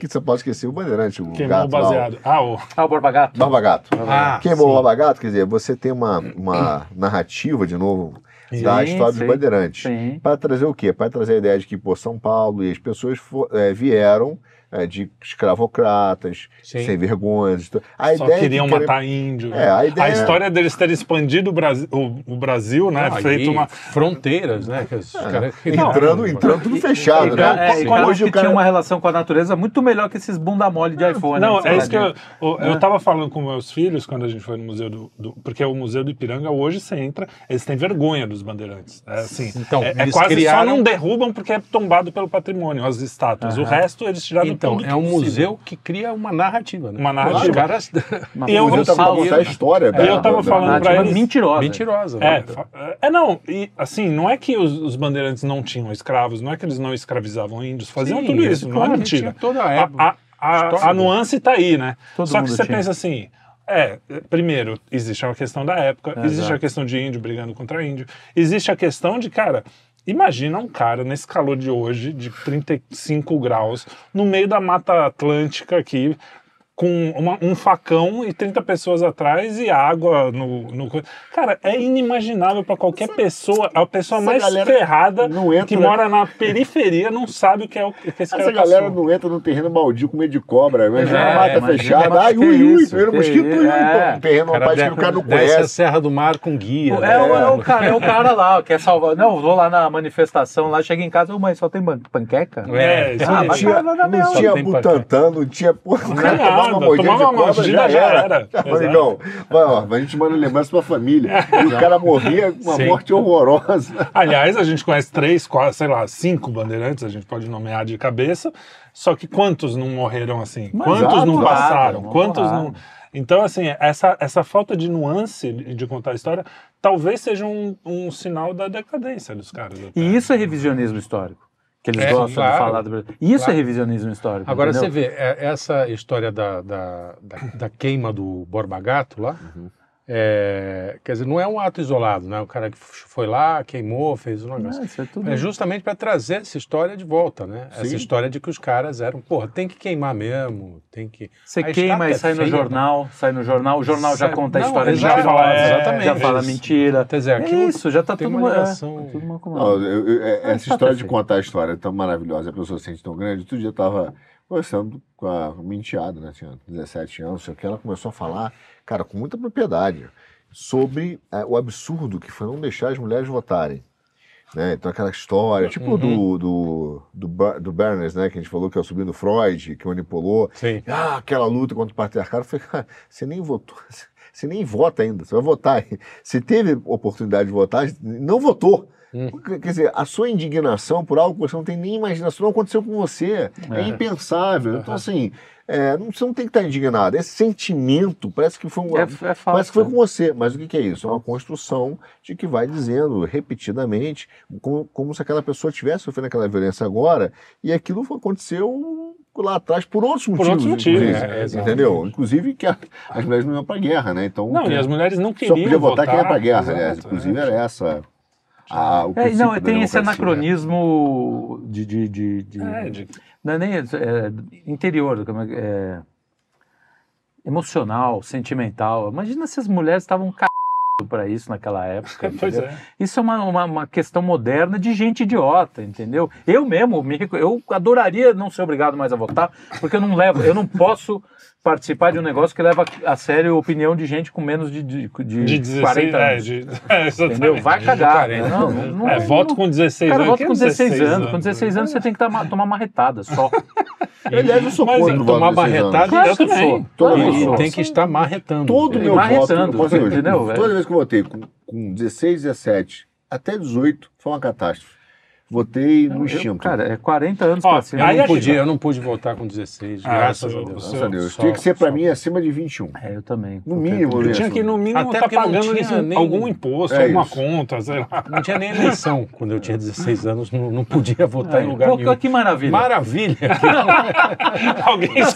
Que você pode esquecer o Bandeirante, o Queimou o gato lá, o baseado. Ah, o... Ah, o Borba Gato. Barba Gato. Ah, Queimou o sim. Barba Gato, quer dizer, você tem uma, uma narrativa, de novo, da Sim, história sim. dos Bandeirantes. Para trazer o quê? Para trazer a ideia de que, pô, São Paulo e as pessoas fo- eh, vieram eh, de escravocratas, Sim. sem vergonhas. A Só ideia queriam querer- matar índio. É, a ideia- história deles terem expandido o Brasil, o, o Brasil né? Feito uma. fronteiras, né? Que os caras- Entrando, entrando tudo fechado, E, né? é, caras Hoje que o cara... tinham uma relação com a natureza muito melhor que esses bunda mole de iPhone. Não, né, é isso que eu, eu, eu tava falando com meus filhos quando a gente foi no museu do, do- Porque o museu do Ipiranga, hoje você entra, eles têm vergonha dos bandeirantes. É assim. Então, é, é eles quase criaram- só não derrubam porque é tombado pelo patrimônio, as estátuas. O Aham. resto eles tiraram Então, é um museu que cria uma narrativa, né? Uma narrativa. Os caras... Uma E eu- eu tava- contar a história E eu tava da- falando narrativa eles- mentirosa. Mentirosa. É, né? é, não, e assim, não é que os, os bandeirantes não tinham escravos, não é que eles não escravizavam índios, faziam Sim, tudo isso, não é mentira. toda a A, época. a, a, nuance tá aí, né? Todo Só que você tinha. pensa assim, é, primeiro, existe a questão da época, existe Exato. a questão de índio brigando contra índio, existe a questão de, cara, imagina um cara nesse calor de hoje, de 35 graus, no meio da Mata Atlântica aqui, com uma- um facão e 30 pessoas atrás e água no. no cara, é inimaginável para qualquer pessoa. A pessoa essa mais ferrada não entra- que mora na periferia não sabe o que é o que esse cara Essa galera passou. não entra no terreno baldio com medo de cobra. Imagina É, uma mata imagina, fechada. Ai, ui, ui, isso, primeiro mosquito. ui, é. terreno, país que o cara não desce a conhece. Serra do Mar com guia. É, né? o, é o cara, é o cara lá, ó, quer salvar. Não, vou lá na manifestação, lá chega em casa, ô mãe, só tem ban- panqueca? É, isso Ah, aí. mas Tinha, cara, não tinha Butantan, não tinha. Cara tomava uma mordida de uma cobra, mordida, já era. Tá, amigão, vai, ó, a gente manda lembrança pra família. E o cara morria com uma Sim. morte horrorosa. Aliás, a gente conhece três, quatro, sei lá, cinco bandeirantes, a gente pode nomear de cabeça. Só que quantos não morreram assim? Mas quantos exato, não passaram? Quantos não. Então, assim, essa, essa falta de nuance de contar a história talvez seja um, um sinal da decadência dos caras. E isso é revisionismo histórico. Que eles É, gostam claro, de falar do Brasil. Isso claro. é revisionismo histórico. Agora entendeu? você vê, é, essa história da, da, da, da queima do Borba Gato lá, Uhum. É, quer dizer, não é um ato isolado, né? O cara que foi lá, queimou, fez o negócio. Isso é tudo. É justamente para trazer essa história de volta, né? Essa Sim. história de que os caras eram, porra, tem que queimar mesmo, tem que. Você A queima e estátua sai é no feia, jornal, sai no jornal, o jornal já conta a Não, história exato, mentirosa, é, exatamente. já fala mentira. Quer dizer, É aquilo isso, já tá tem tudo uma é, ligação- tudo uma Não, eu- eu- é- essa tá história de contar a história é tão maravilhosa, a pessoa se sente tão grande. Outro dia eu tava conversando com a minha enteada, né? Tinha 17 anos, sei o que, ela começou a falar, cara, com muita propriedade, sobre eh, o absurdo que foi não deixar as mulheres votarem. Né? Então aquela história, tipo Uhum. do, do, do, do Bernays, né? Que a gente falou que é o sobrinho do Freud, que manipulou. Sim. Ah, aquela luta contra o patriarcado. Eu falei, cara, você nem votou, você nem vota ainda, você vai votar. Você teve oportunidade de votar, não votou. Hum. Quer dizer, a sua indignação por algo que você não tem nem imaginação, não aconteceu com você. É, impensável. Então, assim, é, não, você não tem que estar indignado. Esse sentimento parece que foi um. É, é falso. Parece que foi com você, mas o que, que é isso? É uma construção de que vai dizendo repetidamente, como, como se aquela pessoa tivesse sofrendo aquela violência agora, e aquilo aconteceu lá atrás por outros motivos. outros motivos, inclusive, é, entendeu? Inclusive que a- as mulheres não iam para guerra, né? Então, Não, e as mulheres não só queriam podia votar quem ia para guerra, Exato, aliás. é. Inclusive era essa. A- o É, não, tem esse democracia. anacronismo de. de, de, de- É, de- Não é nem é, interior, como é, é, emocional, sentimental. Imagina se as mulheres estavam c... para isso naquela época. É. Isso é uma, uma, uma questão moderna de gente idiota, entendeu? Eu mesmo, eu adoraria não ser obrigado mais a votar, porque eu não levo, eu não posso participar de um negócio que leva a sério a opinião de gente com menos de, de, de, De 16 40 é, anos. de, é. Entendeu? Vai cagar. 40, Não, né? não, É, não- voto com 16 Cara, anos. voto com 16 anos. Com né? 16 anos você tem que tomar, tomar marretada só. Aliás, eu sou Mas contra tem o que voto tomar de 16 anos. barretada Claro Eu também. sou. Toda vez. E sou. tem que estar marretando. Todo Ele meu vai voto, entendeu? É. toda vez que eu votei com, com 16, 17 até 18, foi uma catástrofe. Votei no instinto. cara, é 40 anos Ó, cima. Eu não, é que podia, tá. eu não pude votar com 16, Ah, graças a Deus. Graças a Deus. Só- Tinha que ser pra só- mim acima de 21. É, eu também. No mínimo, Eu né? tinha que, no mínimo, Até estar não pagando tinha nem- algum imposto, É alguma isso. conta, sei lá. Não tinha nem eleição quando eu tinha 16 anos, não, não podia votar em lugar Pô, nenhum. que maravilha. Maravilha! Alguém essa-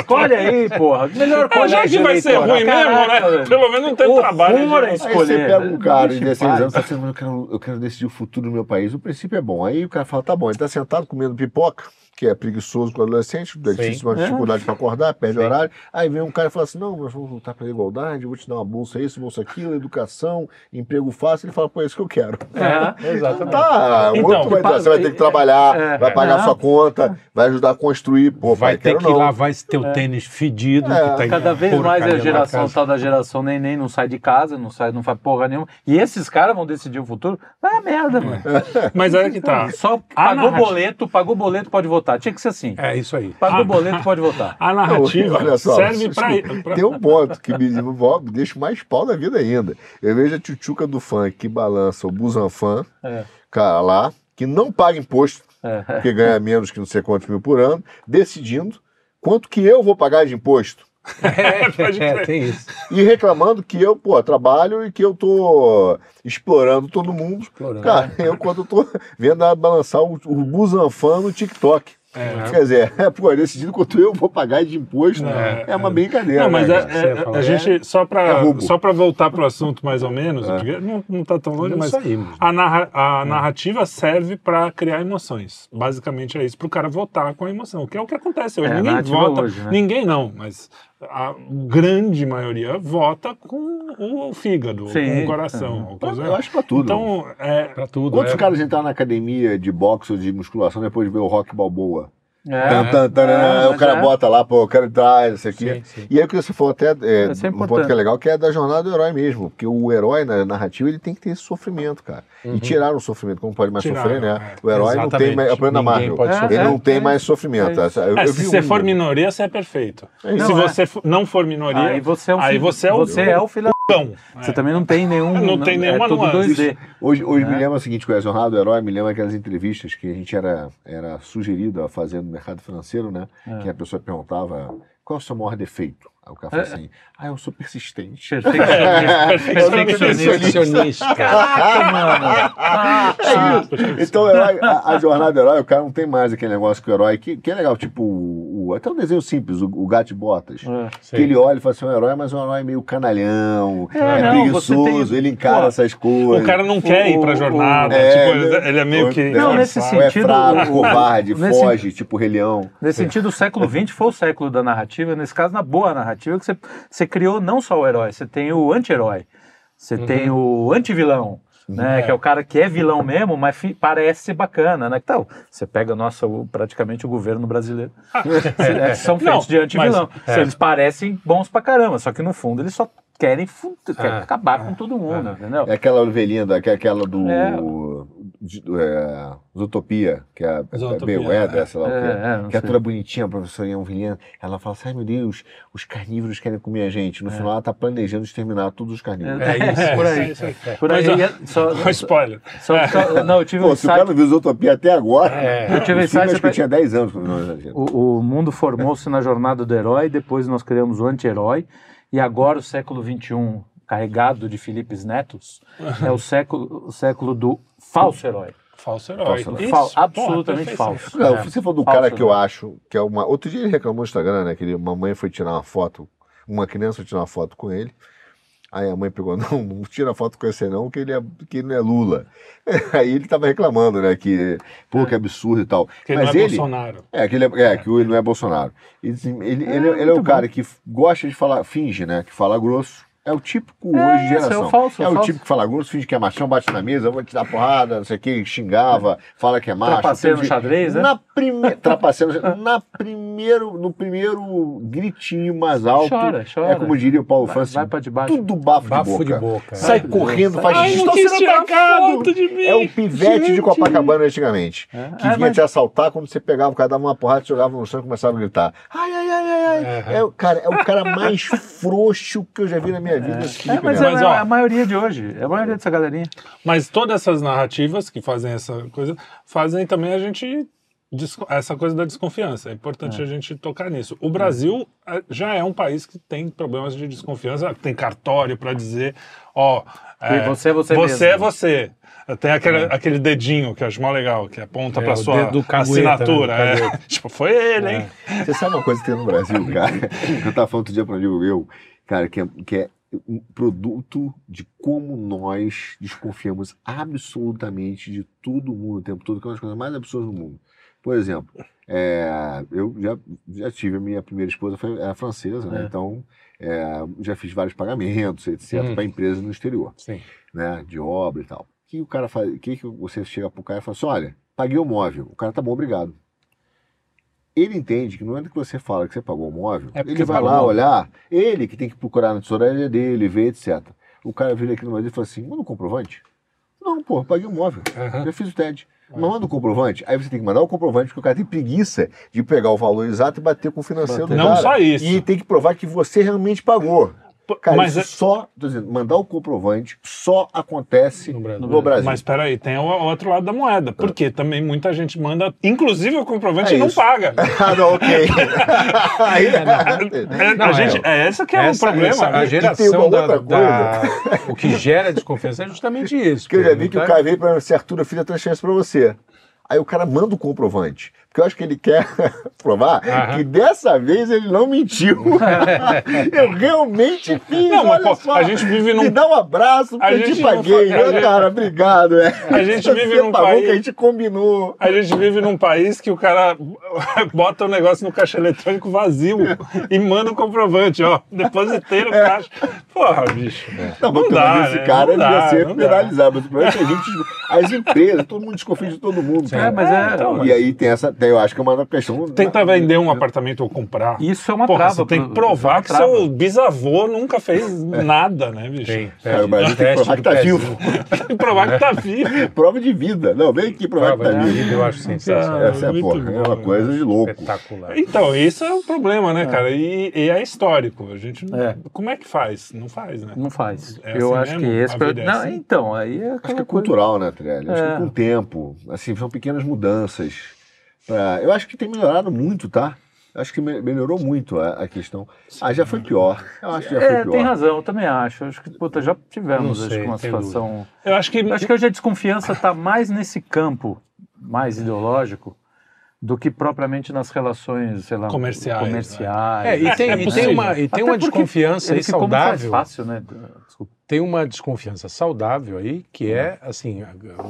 escolhe aí, porra. Melhor Ah, já que vai ser ruim mesmo, né? Pelo menos não tem trabalho. é de- Aí você escolher, pega né? um cara de Deixa em 16 paz. anos e fala assim, eu quero, eu quero decidir o futuro do meu país. O princípio é bom. Aí o cara fala, tá bom, ele tá sentado comendo pipoca, que é preguiçoso com o adolescente, é difícil, uma É. dificuldade para acordar, perde Sim. horário. Aí vem um cara e fala assim, não, nós vamos lutar pela igualdade, vou te dar uma bolsa isso, bolsa aquilo, educação, emprego fácil. Ele fala, pô, é isso que eu quero. É. Exatamente. Tá, Então, vai, você vai ter que trabalhar, É. vai pagar É. sua conta, vai ajudar a construir. Pô, Vai ter que não. lavar esse teu tênis fedido. É. que tá Cada vez mais a geração, tal da geração neném não sai de casa, não sai, não faz porra nenhuma. E esses caras vão decidir o futuro? Vai a merda, mano. Mas olha que tá. Só A pagou boleto, pagou boleto, pode votar. Tinha que ser assim. É isso aí. Pagou boleto, pode votar. A narrativa Olha só, serve pra, pra- Tem um ponto que me, me deixa mais pau da vida ainda. Eu vejo a tchutchuca do funk que balança o Busanfan, É. cara lá, que não paga imposto, É. porque ganha menos que não sei quantos mil por ano, decidindo quanto que eu vou pagar de imposto. É, crer. tem isso. E reclamando que eu, pô, trabalho e que eu tô explorando todo mundo. Explorando. Cara, eu quando eu tô vendo ela balançar o, o Busanfan no TikTok. É. Quer dizer, é, pô, decidindo quanto eu vou pagar de imposto. É, É, uma brincadeira. Não, mas né, é- ia é- a gente, só É pra, roubo. só pra voltar pro assunto mais ou menos, não, não tá tão longe, Não mas saímos. a, narra- a narrativa serve pra criar emoções. Basicamente é isso, pro cara votar com a emoção, que é o que acontece hoje. É, a ninguém vota, hoje, né? ninguém não, mas a grande maioria vota com o fígado, Sim, com o coração. Pra- coisa- eu acho pra tudo. Então, é, Pra tudo. Quantos é. caras entraram na academia de boxe ou de musculação depois de ver o Rock Balboa? É. Tan, tan, tan, É, o cara é. bota lá, pô, eu quero entrar, isso aqui. Sim, sim. E aí o que você falou até, é, é um ponto que é legal, que é da jornada do herói mesmo. Porque o herói na narrativa, ele tem que ter esse sofrimento, cara. E tiraram o sofrimento, como pode mais Tiraram, sofrer, né? é. O herói não tem Exatamente. mais, Ninguém Marvel, pode É, ele é, não tem é mais sofrimento. É eu- é, eu se você um- for minoria, você é perfeito. se Não, é. você for- não for minoria, Aí você é um aí filho- você é o, você é o filho. Você também não tem nenhum. Não tem nenhuma É tudo nuance. 2D. Hoje, hoje É. me lembra o seguinte, com a Jornada do Herói, me lembra aquelas entrevistas que a gente era, era sugerido a fazer no mercado financeiro, né? É. Que a pessoa perguntava, qual é o seu maior defeito? Aí o cara fala assim, ah, eu sou persistente. Perfeccionista. Perfeccionista. Caraca, mano. Ah, É isso. Então, o herói, a, a jornada do herói, o cara não tem mais aquele negócio que o herói, que, que é legal, tipo, o, o- até um desenho simples, o, o gato botas. É. Que ele olha e fala assim, é um herói, mas é um herói meio canalhão, É, é, não, preguiçoso, tem- ele encara Pô, essas coisas. O cara não quer ir pra o- jornada. é, tipo, né? ele- ele é meio que. Não, é, nesse ou é sentido, fraco, o- covarde, foge, tipo Rei Leão. Nesse sentido, o século XX foi o século da narrativa. Nesse caso, na boa narrativa, que você, você criou não só o herói, você tem o anti-herói, você tem o anti-vilão. Né, Que é o cara que é vilão mesmo, mas fi- parece ser bacana, né? Então, você pega nossa, o- praticamente o governo brasileiro. É, são Não, feitos de anti-vilão. mas- é. Eles parecem bons pra caramba, só que no fundo eles só querem querem É, acabar com todo mundo, entendeu? É aquela ovelhinha, da, que é aquela do, É. do de- é, Zootopia, que é, é Zootopia, Mayweather, é. sei lá o quê. É, é, que é toda bonitinha, a professora Vilhena, ela fala assim, ai meu Deus, os carnívoros querem comer a gente. No final ela tá planejando exterminar todos os carnívoros. É, É isso, É, por aí. isso. Por aí, Mas, é- só, Um spoiler. só- só- não, eu tive um Pô, se o cara não viu Zootopia até agora, É. Eu tive o insight, acho que eu tinha 10 anos. O, o mundo formou-se na jornada do herói, depois nós criamos o anti-herói, e agora o século XXI, carregado de Filipes Netos, é o século, o século do falso herói. Falso herói. Falso herói. Isso, Fal- porra, absolutamente perfeição. falso. Não, É. você falou do Falso, cara que eu acho que é uma. Outro dia ele reclamou no Instagram, né? Que ele, uma mãe foi tirar uma foto, uma criança foi tirar uma foto com ele. Aí a mãe pegou, não, não tira foto com esse não, que ele, é, que ele não é Lula. Aí ele tava reclamando, né? Que, pô, que absurdo e tal. Que Mas não é ele. Bolsonaro. É, que ele é, é, que ele não é Bolsonaro. Assim, ele, ele, ele é o cara que gosta de falar, finge, né? Que fala grosso. É o típico hoje de isso, é o geração. falso, é o falso. tipo que fala grosso, finge que é machão, bate na mesa, vou te dar porrada, não sei o que, xingava, fala que é macho. Trapaceiro no xadrez, né? Na primeira. Trapaceiro no- na primeiro, no primeiro gritinho mais alto. Chora, chora. É como diria o Paulo Vai, Francis. vai pra debaixo. Tudo bafo, Bafo de boca. de boca. Sai É. correndo, faz Ai, estou sendo atacado. de mim. É o pivete de Gente. Copacabana antigamente. É. Que É, vinha mas- te assaltar quando você pegava o cara, dava uma porrada, jogava no chão e começava a gritar. Ai, ai, ai, ai, ai. É, o cara, é o cara mais frouxo que eu já vi na minha vida. É, Felipe mas, Neto. Mas, é, ó. a maioria de hoje, é a maioria dessa galerinha. Mas todas essas narrativas que fazem essa coisa, fazem também a gente. Essa coisa da desconfiança. É importante a gente tocar nisso. O Brasil eh, já é um país que tem problemas de desconfiança, tem cartório para dizer, ó. E você é você Você mesmo. é você. Tem aquele, aquele dedinho que eu acho mó legal, que aponta É, para sua assinatura. né? é. Tipo, foi ele, hein? Você sabe uma coisa que tem no Brasil, cara? Eu tava falando outro dia para um amigo meu, cara, que é, que é um produto de como nós desconfiamos absolutamente de todo mundo o tempo todo, que é uma das coisas mais absurdas do mundo. Por exemplo, é, eu já, já tive a minha primeira esposa, foi, era francesa, né? É. Então, é, já fiz vários pagamentos, etc., Hum. para empresas no exterior, Sim. né? De obra e tal. O que o cara faz? O que, que você chega pro cara e fala assim: olha, paguei o móvel. O cara tá bom, obrigado. Ele entende que no momento que você fala que você pagou o móvel, É ele vai lá olhar, ele que tem que procurar na tesouraria dele, ver, etc. O cara vira aqui no Brasil e fala assim: manda um comprovante? Não, pô, paguei o móvel. Aham. Já fiz o TED. Mas manda o comprovante. Aí você tem que mandar o comprovante, porque o cara tem preguiça de pegar o valor exato e bater com o financeiro do Não cara. só isso. E tem que provar que você realmente pagou. Cara, mas isso é- só, dizendo, mandar o comprovante só acontece No no Brasil. Brasil. Mas peraí, tem o outro lado da moeda. Porque também muita gente manda, inclusive o comprovante É e não isso. paga. ah, não, ok. Aí, É, Não, a é, gente, é, esse que é Essa- o problema. essa- né? a geração da, outra da- O que gera desconfiança é justamente isso. Porque eu já vi que o tá- cara veio para ser Arthur, eu fiz a transferência para você. Aí o cara manda o comprovante. Porque eu acho que ele quer provar que dessa vez ele não mentiu. eu realmente fiz. Não, mas, olha pô, só. a gente vive num- Me dá um abraço, A porque eu te não paguei, a né, cara? Obrigado. É. A gente vive Você num pagou país- que a gente combinou. A gente vive num país que o cara bota o negócio no caixa eletrônico vazio e manda o comprovante, ó. Depositei no caixa. Porra, bicho. Não, mas Não pelo dá, esse né? cara Não dá, devia ser não penalizado. Mas o problema é que a gente, as empresas, todo mundo desconfia de todo mundo. É, cara. mas é. então, E aí tem essa, tem, eu acho que é uma questão. Tenta vender um apartamento ou comprar. Isso é uma Porra, trava. você tem que provar que trava. seu bisavô nunca fez nada, né, bicho? Tem. Brasil tem que provar que tá pezinho. vivo. Tem que provar que tá vivo. Prova de vida. Não, vem aqui provar Prova que tá de vivo. vida, eu acho sensacional. Ah, Essa é, muito porra, é uma bom, coisa de louco. Espetacular. Então, isso é o problema, né, cara? E, e é histórico. A gente. não- É. Como é que faz? Não faz, né? Não faz. É eu assim acho mesmo? que esse. A vida é Não, assim? então, aí é. Acho que é aquela coisa- cultural, né, Trelli? Acho É. que com o tempo, assim, são pequenas mudanças. Pra- Eu acho que tem melhorado muito, tá? Acho que me- melhorou muito a, questão. Ah, já foi pior. Eu acho que já foi É, pior. tem razão, eu também acho. Acho que, puta, já tivemos acho sei, que uma situação. Eu acho que. Acho que hoje a desconfiança está mais nesse campo mais ideológico do que propriamente nas relações, sei lá, Comerciais, comerciais. É, e tem, É e tem uma, e tem Até uma desconfiança aí saudável. fácil, né? Desculpa. Tem uma desconfiança saudável aí, que é, assim,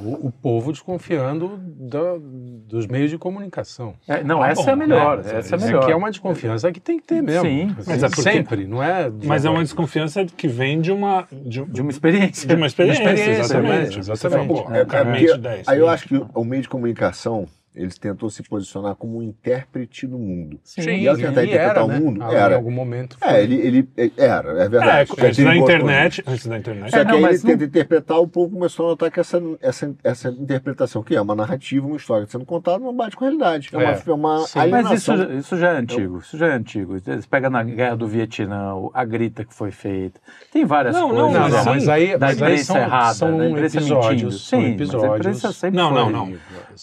o, o povo desconfiando da- dos meios de comunicação. É, não, Ah, essa bom, é a melhor. né? Essa é a É melhor. que é uma desconfiança que tem que ter mesmo. Sim, Assim, mas é porque- Sempre, não é... de Mas é uma desconfiança que vem de uma. De, De uma experiência. de uma experiência, experiência, exatamente. né? Você Exatamente. fala, pô, É, é porque 10. aí eu acho que o meio de comunicação ele tentou se posicionar como um intérprete do mundo. Sim, E ao tentar interpretar era, o né? mundo, Ah, era. Em algum momento. É, ele, ele ele- era, é É, verdade. Já antes da internet. Antes da internet. Só É, que não, aí ele tenta interpretar, o povo começou a notar que essa, essa, essa interpretação, que é uma narrativa, uma história sendo contada, não bate com a realidade. É, É. uma, é uma Sim. Mas isso, alienação. isso já é antigo, isso já é antigo. Você pega na Guerra do Vietnã, a grita que foi feita. Tem várias Não, coisas. não, Não, não, sim. mas aí, da mas aí imprensa são, errada, são mentindo. episódios. são Sim, mas a episódios. imprensa sempre Não, foi... não, não.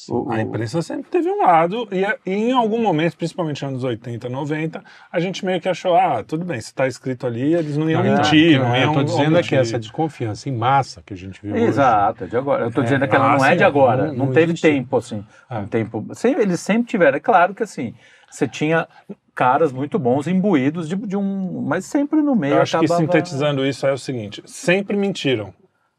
O- A imprensa sempre teve um lado, e, a- e em algum momento, principalmente anos 80, 90, a gente meio que achou, ah, tudo bem, se está escrito ali, eles não iam Não, mentir, não, não eu tô dizendo é que omitir. essa desconfiança em massa que a gente viu hoje. Exato, é de agora. Eu tô É, dizendo que ela ah, não é de agora. não- Não, não teve existe. tempo, assim. Ah. Um tempo. Sempre, eles sempre tiveram. É claro que assim, você tinha caras muito bons, imbuídos de, de um. Mas sempre no meio Eu acho que acabava... sintetizando isso é o seguinte: sempre mentiram,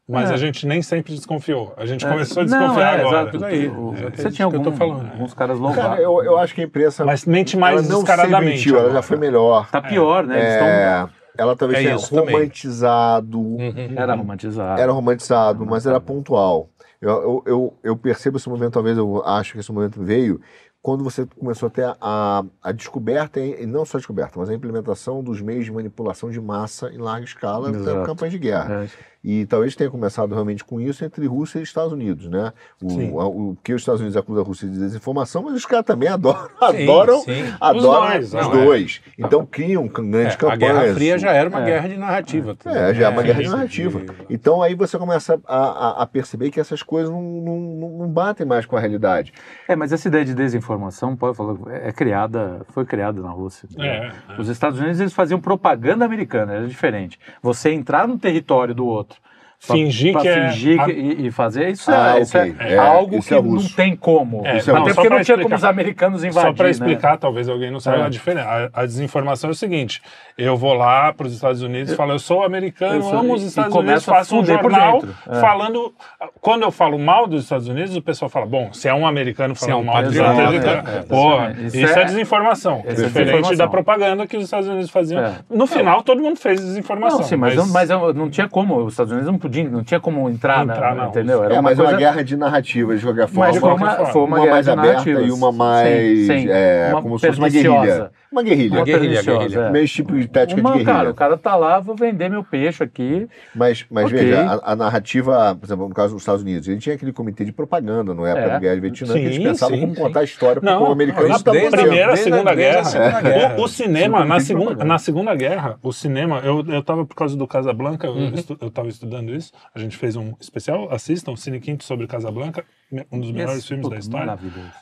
mas É. a gente nem sempre desconfiou. A gente É. começou a Não, desconfiar é, agora. exato. Aí, exatamente Você tinha isso que eu algum, tô falando. alguns caras Cara, louvados. eu, eu acho que a imprensa. Mas mente mais ela não descaradamente. mentiu, ela já foi melhor. Tá pior, né? Eles estão. É, ela talvez É tenha romantizado, Uhum. Era romantizado. era romantizado, mas era pontual. Eu, eu, eu, eu percebo esse momento, talvez eu acho que esse momento veio quando você começou a ter a, a descoberta, e não só a descoberta, mas a implementação dos meios de manipulação de massa em larga escala campanhas de guerra. É. E talvez tenha começado realmente com isso entre Rússia e Estados Unidos, né? O, a- o que os Estados Unidos acusam a Rússia de desinformação, mas os caras também adoram, Sim, adoram, sim. adoram dois, os não, dois. Então criam grandes É, a campanhas. Guerra Fria já era uma É. guerra de narrativa. também, É, já é uma né? guerra de narrativa. de- Então aí você começa a, a- a perceber que essas coisas não, não, não- não batem mais com a realidade. É, mas essa ideia de desinformação, pode falar, é criada, foi criada na Rússia. É, Os Estados Unidos eles faziam propaganda americana, era diferente. Você entrar no território do outro, Fingir pra que é- fingir a- que- e, e fazer isso, Ah, é, isso ok. é É, algo isso que é não tem como. É, Isso é Até porque não pra tinha como os americanos invadir. Só para né? explicar, talvez alguém não saiba É. a diferença. A, a desinformação é o seguinte: eu vou lá para os Estados Unidos e falo, eu sou americano, Eu sou- amo os Estados e Unidos, faço um jornal. É. falando. Quando eu falo mal dos Estados Unidos, o pessoal fala, bom, se é um americano é falando um mal dos Estados Unidos, é, é, porra, isso, é, é- desinformação. É diferente da propaganda que os Estados Unidos faziam. É. No final, todo mundo fez desinformação. Não, sim, mas, não- não tinha como, os Estados Unidos não podiam, não tinha como entrar, Entrar na, na entendeu? Era é, uma mas é coisa, uma guerra de narrativa, de qualquer forma. mas foi uma, foi uma, uma guerra mais de aberta narrativas. e uma mais. Sim, sim. é, Uma como se fosse uma guerrilha. Uma guerrilha. Uma guerrilha, guerrilha. é. Meio tipo de tática Uma, de guerrilha. cara, o cara tá lá, vou vender meu peixe aqui. Mas, mas Ok. veja, a, a narrativa, por exemplo, no caso dos Estados Unidos, ele tinha aquele comitê de propaganda na época É. da Guerra de Vietnã, Sim, que eles pensavam sim, como sim. contar a história para o Não, povo americano. não, tá desde-. Primeira, a- Segunda a Guerra. Segunda Guerra. O, o cinema, na, Segunda Guerra, o cinema, eu, eu tava por causa do Casablanca, eu, Uhum. estu, eu tava estudando isso, a gente fez um especial, assistam, Cine Quinto sobre Casablanca, um dos melhores Esse- filmes da história.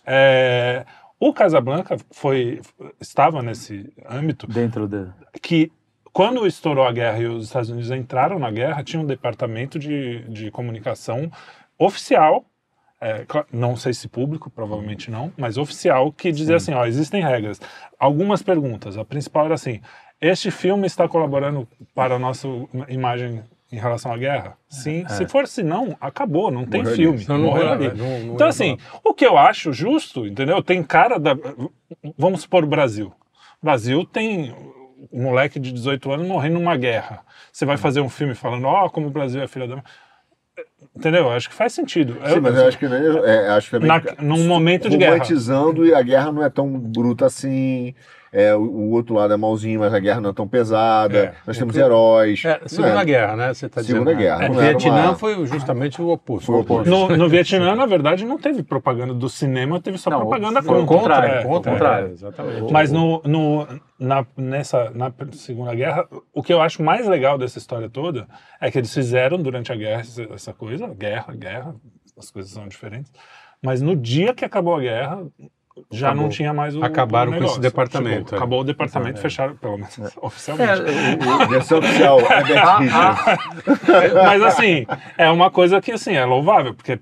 É, o Casablanca foi, estava nesse âmbito Dentro de... que quando estourou a guerra e os Estados Unidos entraram na guerra, tinha um departamento de, de comunicação oficial, é, não sei se público, provavelmente não, mas oficial, que dizia assim, ó, existem regras. Algumas perguntas, a principal era assim, este filme está colaborando para a nossa imagem em relação à guerra? Sim. Se for se não, acabou, não tem Morreu filme. Não, Morreu ali. não- não então assim, o que eu acho justo, entendeu? Tem cara da... Vamos supor o Brasil. O Brasil tem um moleque de 18 anos morrendo numa guerra. Você vai fazer um filme falando, ó, como o Brasil é filha da... Entendeu? Eu Acho que faz sentido. Sim, mas eu acho que, né, é, acho que também Na- num momento de guerra. romantizando e a guerra não é tão bruta assim. É, o, o outro lado é malzinho, mas a guerra não é tão pesada. É. Nós temos heróis. É, Segunda Né? Guerra, né? Você tá Segunda dizendo. Guerra, era Vietnã uma- foi justamente o oposto. Foi o oposto. No, no Vietnã, na verdade, não teve propaganda do cinema, teve só Não, propaganda foi o contra. contrário, É, contra. é. contrário. exatamente. Mas no, no- na, nessa, na Segunda Guerra, o que eu acho mais legal dessa história toda é que eles fizeram durante a guerra essa coisa, guerra, guerra, as coisas são diferentes. Mas no dia que acabou a guerra, já Acabou. não tinha mais o. Acabaram o com esse departamento, Tipo, é. acabou o departamento, fecharam, pelo menos É, oficialmente. o- Versão oficial, Herbert Richards. Mas assim, é uma coisa que assim, é louvável, porque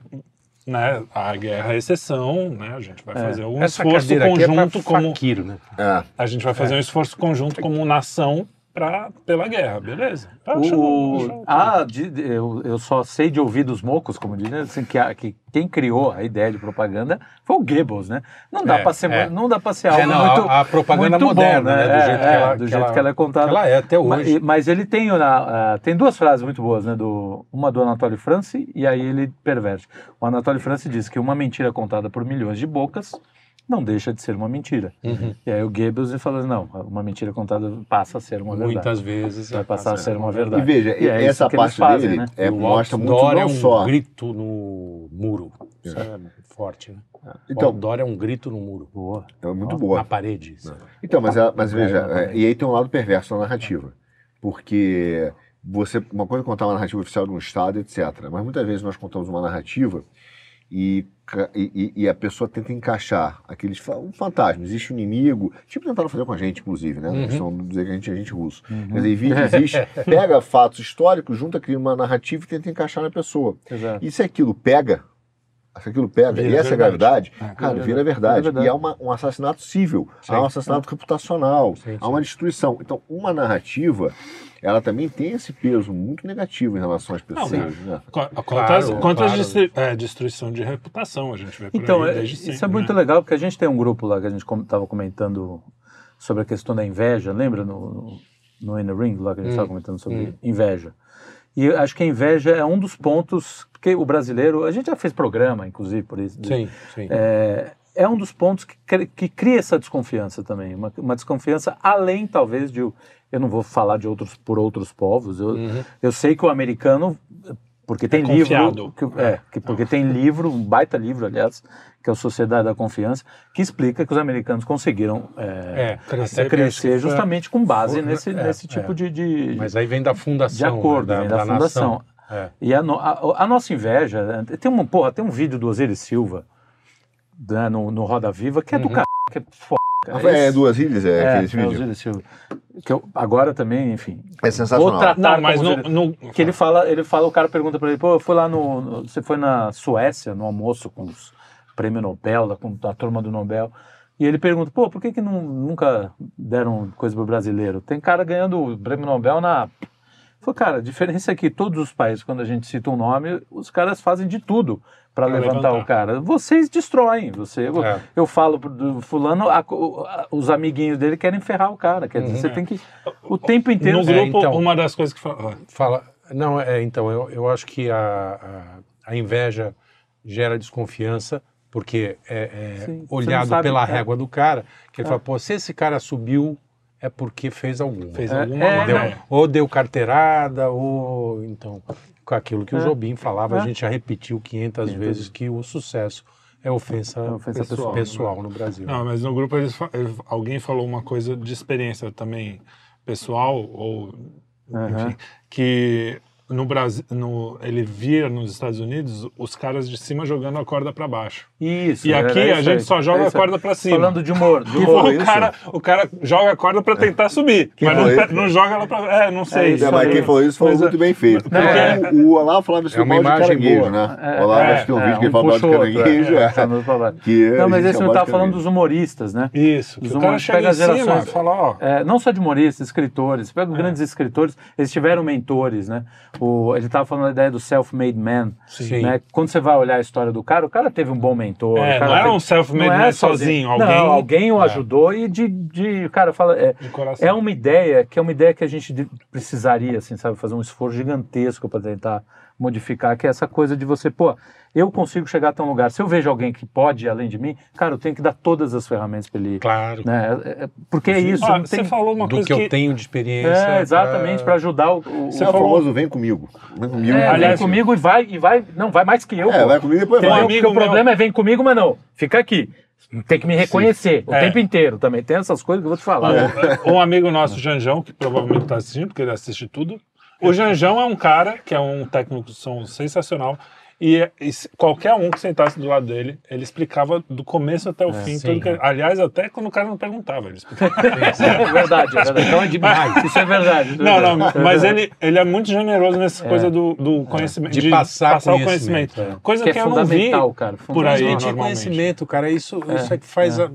né, a guerra é exceção, né? A gente vai fazer um Essa esforço é conjunto como faquiro, né? É. a gente vai fazer um esforço conjunto como nação pra, pela guerra, beleza. Acho- O, acho- ah, de- de- eu, eu só sei de ouvir dos mocos, como diz, né, assim, que, a- que quem criou a ideia de propaganda foi o Goebbels, né? Não dá É, para ser, é. não dá para ser algo É, não, muito, a, a propaganda muito bom, moderna, né? Do É, jeito, é, que, ela, do que jeito ela- que ela é contada. ela é até Mas, hoje. mas ele tem, na- ah, tem duas frases muito boas, né? Do, uma do Anatoly France e aí ele perverte. O Anatoly France diz que uma mentira contada por milhões de bocas não deixa de ser uma mentira. Uhum. E aí o Goebbels ele fala, não, uma mentira contada passa a ser uma verdade. Muitas vezes. Vai passar a ser uma E verdade. veja, E é essa parte fazem, dele né? é, o mostra muito não é um só. grito no muro. Isso é, forte, né? Então, outdoor é um grito no muro. Boa. é muito Na boa. parede. isso. Então, mas, ela- mas veja, é, e aí tem um lado perverso na narrativa. Porque você, uma coisa é contar uma narrativa oficial de um Estado, etc. Mas muitas vezes nós contamos uma narrativa e, e, e- e a pessoa tenta encaixar aqueles um fantasma, existe um inimigo, tipo tentaram fazer com a gente, inclusive, né? Uhum. Estão dizer que a gente é gente russo. Uhum. Dizer, vi- existe, pega fatos históricos, junta, cria uma narrativa e tenta encaixar na pessoa. Exato. E se aquilo pega, se aquilo pega, Vira e essa é a gravidade, cara, Vira vira verdade. verdade. Vira verdade. E há uma- um assassinato civil, Sim. há um assassinato reputacional, Sim, há uma destruição. Então, uma narrativa, ela também tem esse peso muito negativo em relação às pessoas. né? Qu- Quantas, Claro, quantas claro. destru- é, destruição de reputação a gente vê por Então, aí é- desde isso sempre, é muito né? legal, porque a gente tem um grupo lá que a gente estava comentando sobre a questão da inveja, lembra no, no, no Inner Ring, lá que a gente estava Hum, comentando sobre hum. inveja. E acho que a inveja é um dos pontos, porque o brasileiro, a gente já fez programa, inclusive, por isso, de- Sim, sim. é, é um dos pontos que, que cria essa desconfiança também, uma, uma desconfiança além, talvez, de... Eu não vou falar de outros por outros povos, eu, Uhum. eu sei que o americano, porque tem livro, confiado. que, é, que- porque tem livro, um baita livro, aliás, que é o Sociedade da Confiança, que explica que os americanos conseguiram é, É, crescer, até crescer justamente com base nesse, é, nesse tipo é. de, de, Mas aí vem da fundação. de acordo, né, vem da, fundação. nação. É. E a, a- a nossa inveja, tem uma porra, tem um vídeo do Osiris Silva né, no, no Roda Viva que é do Uhum. cara, que é. Cara. É, Esse- duas ilhas, é, é, aquele esse é. Osiris Silva. Que eu, agora também, enfim. É sensacional. Vou tratar Não, mas no- que ele fala, ele fala, o cara pergunta pra ele, pô, eu fui lá no, no- você foi na Suécia no almoço com os prêmio Nobel, lá com a turma do Nobel, e ele pergunta, pô, por que que não, nunca deram coisa pro brasileiro? Tem cara ganhando o prêmio Nobel na... Falei, cara, a diferença é que todos os países, quando a gente cita um nome, os caras fazem de tudo para levantar, levantar. o cara. Vocês destroem, você... É. Eu falo do fulano, a- a- os amiguinhos dele querem ferrar o cara, quer dizer, Uhum. você tem que... O tempo inteiro... no você- grupo, então. uma das coisas que fala. Fala. Não, é, então, eu, eu acho que a, a, a inveja gera desconfiança, porque é, é Sim, olhado sabe, pela é. régua do cara, que ele É. fala, pô, se esse cara subiu, é porque fez alguma. Fez É, alguma é, Deu- é, ou deu carteirada, ou então, com aquilo que o É. Jobim falava, É. a gente já repetiu 500 500 vezes que o sucesso é ofensa, É ofensa pessoal, pessoal. no Brasil. Não, mas no grupo eles, alguém falou uma coisa de experiência também pessoal, ou enfim, que no Brasil, no, ele via nos Estados Unidos os caras de cima jogando a corda para baixo. Isso. E aqui isso a gente aí, só joga é a isso aí. corda para cima. Falando de humor. De humor o, isso? cara, o cara joga a corda para tentar subir, Quem mas não, isso? não joga ela para. É, não sei. isso É, mas aí. quem falou isso falou Mas, muito bem feito. Porque é. o, o Olavo falava isso É uma mal de imagem caranguejo, boa. né? É, o Olavo é, acho que tem um é, vídeo que ele um fala mal de caranguejo. é, é. Que Não, a mas gente esse não tá de falando dos humoristas, né? Isso, que Os humoristas pega em as cima gerações- e. É, não só de humoristas, escritores. Pega grandes escritores, eles tiveram mentores, né? O, ele estava falando da ideia do self-made man. Sim. Né? Quando você vai olhar a história do cara, o cara teve um bom mentor. É, não era teve- um self-made é man sozinho, alguém- Não, alguém o É. ajudou e de, de cara, fala, é, é uma ideia que é uma ideia que a gente precisaria, assim, sabe, fazer um esforço gigantesco para tentar modificar, que é essa coisa de você, pô, eu consigo chegar até um lugar. Se eu vejo alguém que pode ir além de mim, cara, eu tenho que dar todas as ferramentas para ele. Claro. Né? É- é- porque é isso. Não você tem... falou uma Do coisa que, que, eu tenho de experiência. É, exatamente, para ajudar o. o- Você É o falou- famoso vem comigo. Vem comigo. É, Aliás, vem comigo e vai, e vai. Não, vai mais que eu. É, pô. vai comigo e depois Entendeu? vai. Um Porque amigo o problema é vem comigo, mas não. Fica aqui. Tem que me reconhecer o É. tempo inteiro também. Tem essas coisas que eu vou te falar. né? Um amigo nosso, Janjão, que provavelmente está assistindo, porque ele assiste tudo. O Janjão é um cara que é um técnico de som sensacional. E, e qualquer um que sentasse do lado dele, ele explicava do começo até o fim. sim. Tudo que, aliás, até quando o cara não perguntava, ele explicava. É verdade, é verdade. Então é demais. Isso é verdade. é Não, não, mas ele, ele é muito generoso nessa É. coisa do, do conhecimento. De passar o conhecimento, conhecimento. Coisa Que que, é eu não vi fundamental, cara. por aí Gente, normalmente. conhecimento, cara, isso, É, isso é que faz é. a-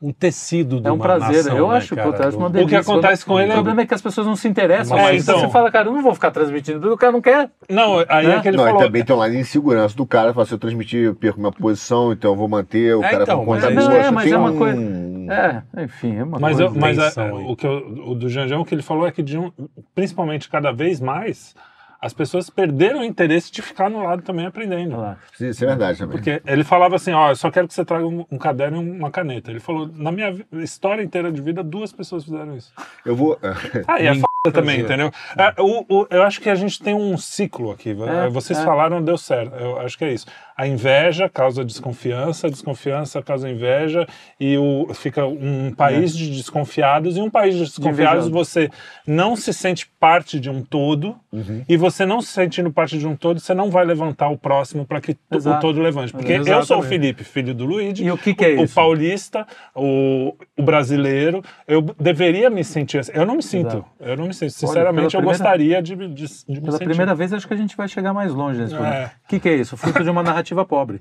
um tecido de É um uma prazer. nação, eu né, acho, cara? puta, acho uma Do- delícia. O que acontece com ele O é. problema é que as pessoas não se interessam. É, mas então. você fala, cara, eu não vou ficar transmitindo, o cara não quer. Não, aí Né? é que ele não, falou. também tem um lado de insegurança do cara, fala, se eu transmitir, eu perco minha posição, então eu vou manter o É, cara então, conta. Não, é, mas é uma um- coisa- É, enfim, é uma Mas, coisa. eu, mas a- o, que eu- o do Janjão, o que ele falou é que, de um- principalmente cada vez mais, as pessoas perderam o interesse de ficar no lado também aprendendo. Lá. Isso é verdade também. Porque ele falava assim, ó, eu só quero que você traga um, um caderno e uma caneta. Ele falou, na minha história inteira de vida, duas pessoas fizeram isso. Eu vou. Ah, e é foda também, entendeu? É, o- o- eu acho que a gente tem um ciclo aqui. É, Vocês é. falaram, deu certo. Eu acho que é isso. A inveja causa desconfiança, a desconfiança causa inveja, e o, fica um país de desconfiados, e um país de desconfiados você não se sente parte de um todo, Uhum. e você não se sentindo parte de um todo, você não vai levantar o próximo para que to- o Exato. todo levante. Porque eu Exatamente. sou o Felipe, filho do Luigi, E o que que é o, isso? o paulista, o, o brasileiro, eu deveria me sentir assim. Eu não me sinto. Exato. Eu não me sinto. pela Sinceramente, eu primeira- gostaria de, de, de me Pela sentir. primeira vez, acho que a gente vai chegar mais longe nesse. É. O que, que é isso? Fruto de uma narrativa pobre.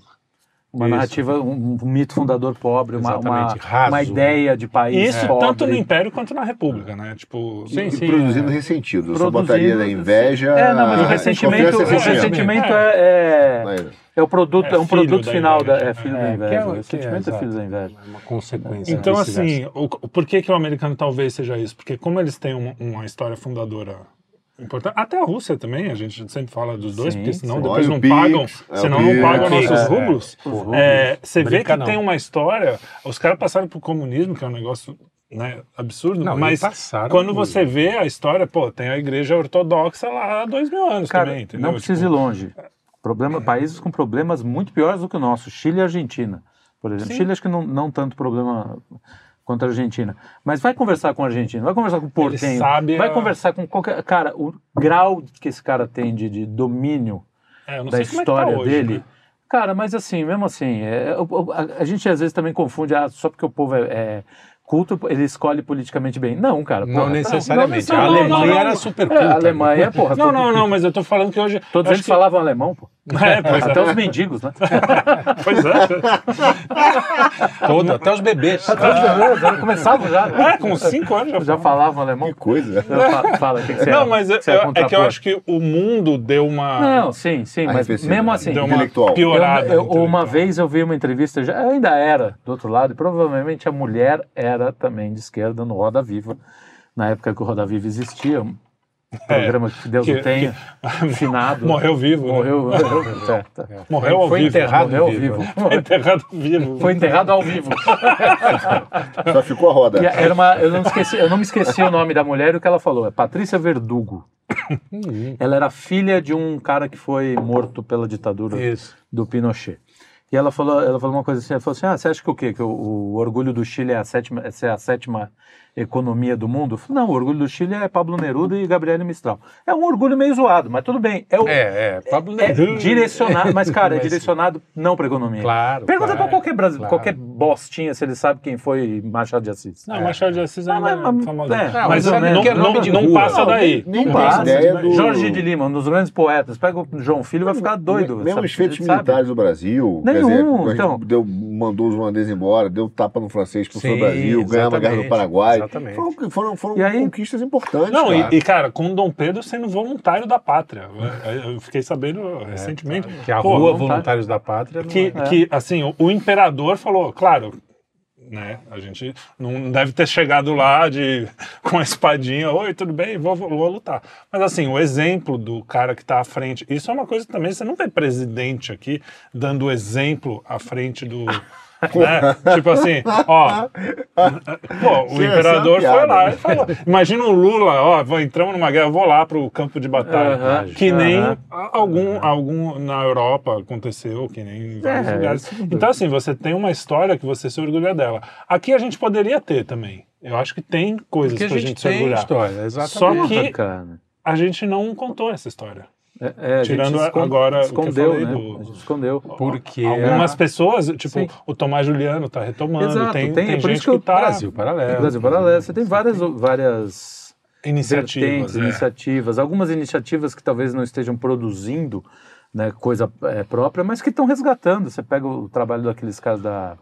Uma Isso. narrativa, um, um mito fundador pobre, uma, uma, uma ideia de país Isso pobre. tanto no Império quanto na República, né? Tipo, Sim, E sim, produzindo é. ressentido. Só Produzindo- botaria da inveja. É, não, mas o ressentimento, o e ressentimento. é, é, Aí, é o produto, É é, um produto da final da, inveja. é filho É, da que inveja. é- o é, ressentimento é, filho da inveja. É uma consequência. Então, assim, o, por que, que o americano talvez seja isso? Porque como eles têm uma, uma história fundadora importante, até a Rússia também, a gente sempre fala dos dois, Sim, porque senão sim. depois Olha não o Pix, pagam, é senão não Pix. pagam É, nossos é, rublos. Os rublos. É, você vê que não. tem uma história, os caras passaram por comunismo, que é um negócio né, absurdo, Não, mas passaram quando você vê a história, pô, tem a igreja ortodoxa lá há dois mil anos Cara, também, entendeu? não precisa Tipo, ir longe. Problema, países com problemas muito piores do que o nosso. Chile e Argentina, por exemplo. Sim. Chile acho que não, não tanto problema quanto a Argentina. Mas vai conversar com o argentino, vai conversar com o portenho, sabe vai a- conversar com qualquer... Cara, o grau que esse cara tem de, de domínio é, eu não da sei como é que tá história hoje, dele... né? Cara, mas assim, mesmo assim, é, a, a gente às vezes também confunde, ah, só porque o povo é, é culto, ele escolhe politicamente bem. Não, cara. Não porra, necessariamente. não a não, Alemanha não, não. era super É, culta. a Alemanha, porra. Não, não, não, mas eu tô falando que hoje. Todos eles que- falavam alemão, pô. É, pois Até é. os mendigos, né? Pois é. Todo, até os bebês. Até os mendigos, já começavam já. É, com cinco anos já. Já falavam alemão. Que coisa. Fala, que, que você Não, é? mas Você é eu- é que eu acho que o mundo deu uma. Não, sim, sim, mas mesmo assim. deu uma intelectual. piorada. eu- eu- uma vez eu vi uma entrevista, já, eu ainda era do outro lado, e provavelmente a mulher era também de esquerda no Roda Viva, na época que o Roda Viva existia, programa que Deus É, que- o tenha, finado. Morreu vivo. né? Morreu, morreu, é, tá. Morreu ao Foi vivo. enterrado morreu vivo. vivo. Foi enterrado vivo. Foi enterrado ao vivo. Só ficou a roda. E era uma, eu, não esqueci, eu não me esqueci o nome da mulher e o que ela falou. É Patrícia Verdugo. Ela era filha de um cara que foi morto pela ditadura Isso. do Pinochet. E ela falou, ela falou uma coisa assim, ela falou assim, ah, você acha que o quê? Que o, o orgulho do Chile é a sétima, é ser a sétima economia do mundo? Eu falei, não, o orgulho do Chile é Pablo Neruda e Gabriele Mistral. É um orgulho meio zoado, mas tudo bem. É, o, É, é. Pablo é Neruda. direcionado, mas cara, é direcionado não para economia. Claro. Pergunta claro, para qualquer brasileiro, claro. qualquer bostinha se ele sabe quem foi Machado de Assis. Não, Machado de Assis Ah, ainda mas- mas- é famoso. é, mas mas não, não, é não, nome de não rua. passa daí. Não tem passa do- Jorge de Lima, um dos grandes poetas. Pega o João Filho vai ficar doido. Mesmo os feitos militares do Brasil. quer Nenhum, dizer, então. deu, mandou os holandeses embora, deu tapa no francês pro Sim, Brasil, ganhamos a guerra do exatamente, Paraguai. Exatamente. Foram, foram, foram E aí- conquistas importantes. Não, cara. e, e, cara, com Dom Pedro sendo voluntário da pátria. Eu- fiquei sabendo recentemente. Que a Pô, rua voluntário. Voluntários da Pátria que, é. que assim, o, o imperador falou, claro, né, a gente não deve ter chegado lá de com a espadinha, oi, tudo bem, vou, vou, vou lutar. Mas assim, o exemplo do cara que está à frente, isso é uma coisa também, você não vê presidente aqui dando exemplo à frente do... né? Tipo assim, ó, pô, o Sim, imperador é foi lá e falou, imagina o Lula, ó, vou- entramos numa guerra, vou lá pro campo de batalha, Aham, que nem aham. algum, algum na Europa aconteceu, que nem em vários É, lugares. bem. Então, assim, você tem uma história que você se orgulha dela. Aqui a gente poderia ter também. Eu acho que tem coisas Porque pra a gente, gente se tem orgulhar. história, exatamente. Só que a gente não contou essa história. É, é, a gente Tirando escon- agora o que eu escondeu, falei né? do- A gente escondeu. Porque Algumas pessoas, tipo, Sim. o Tomás Juliano tá retomando, Exato, tem, tem- tem, é por isso gente que que tá Brasil Paralelo. Brasil Paralelo, você tem várias, várias iniciativas. vertentes, é. iniciativas, algumas iniciativas que talvez não estejam produzindo né, coisa é, própria, mas que estão resgatando. Você pega o trabalho daqueles caras da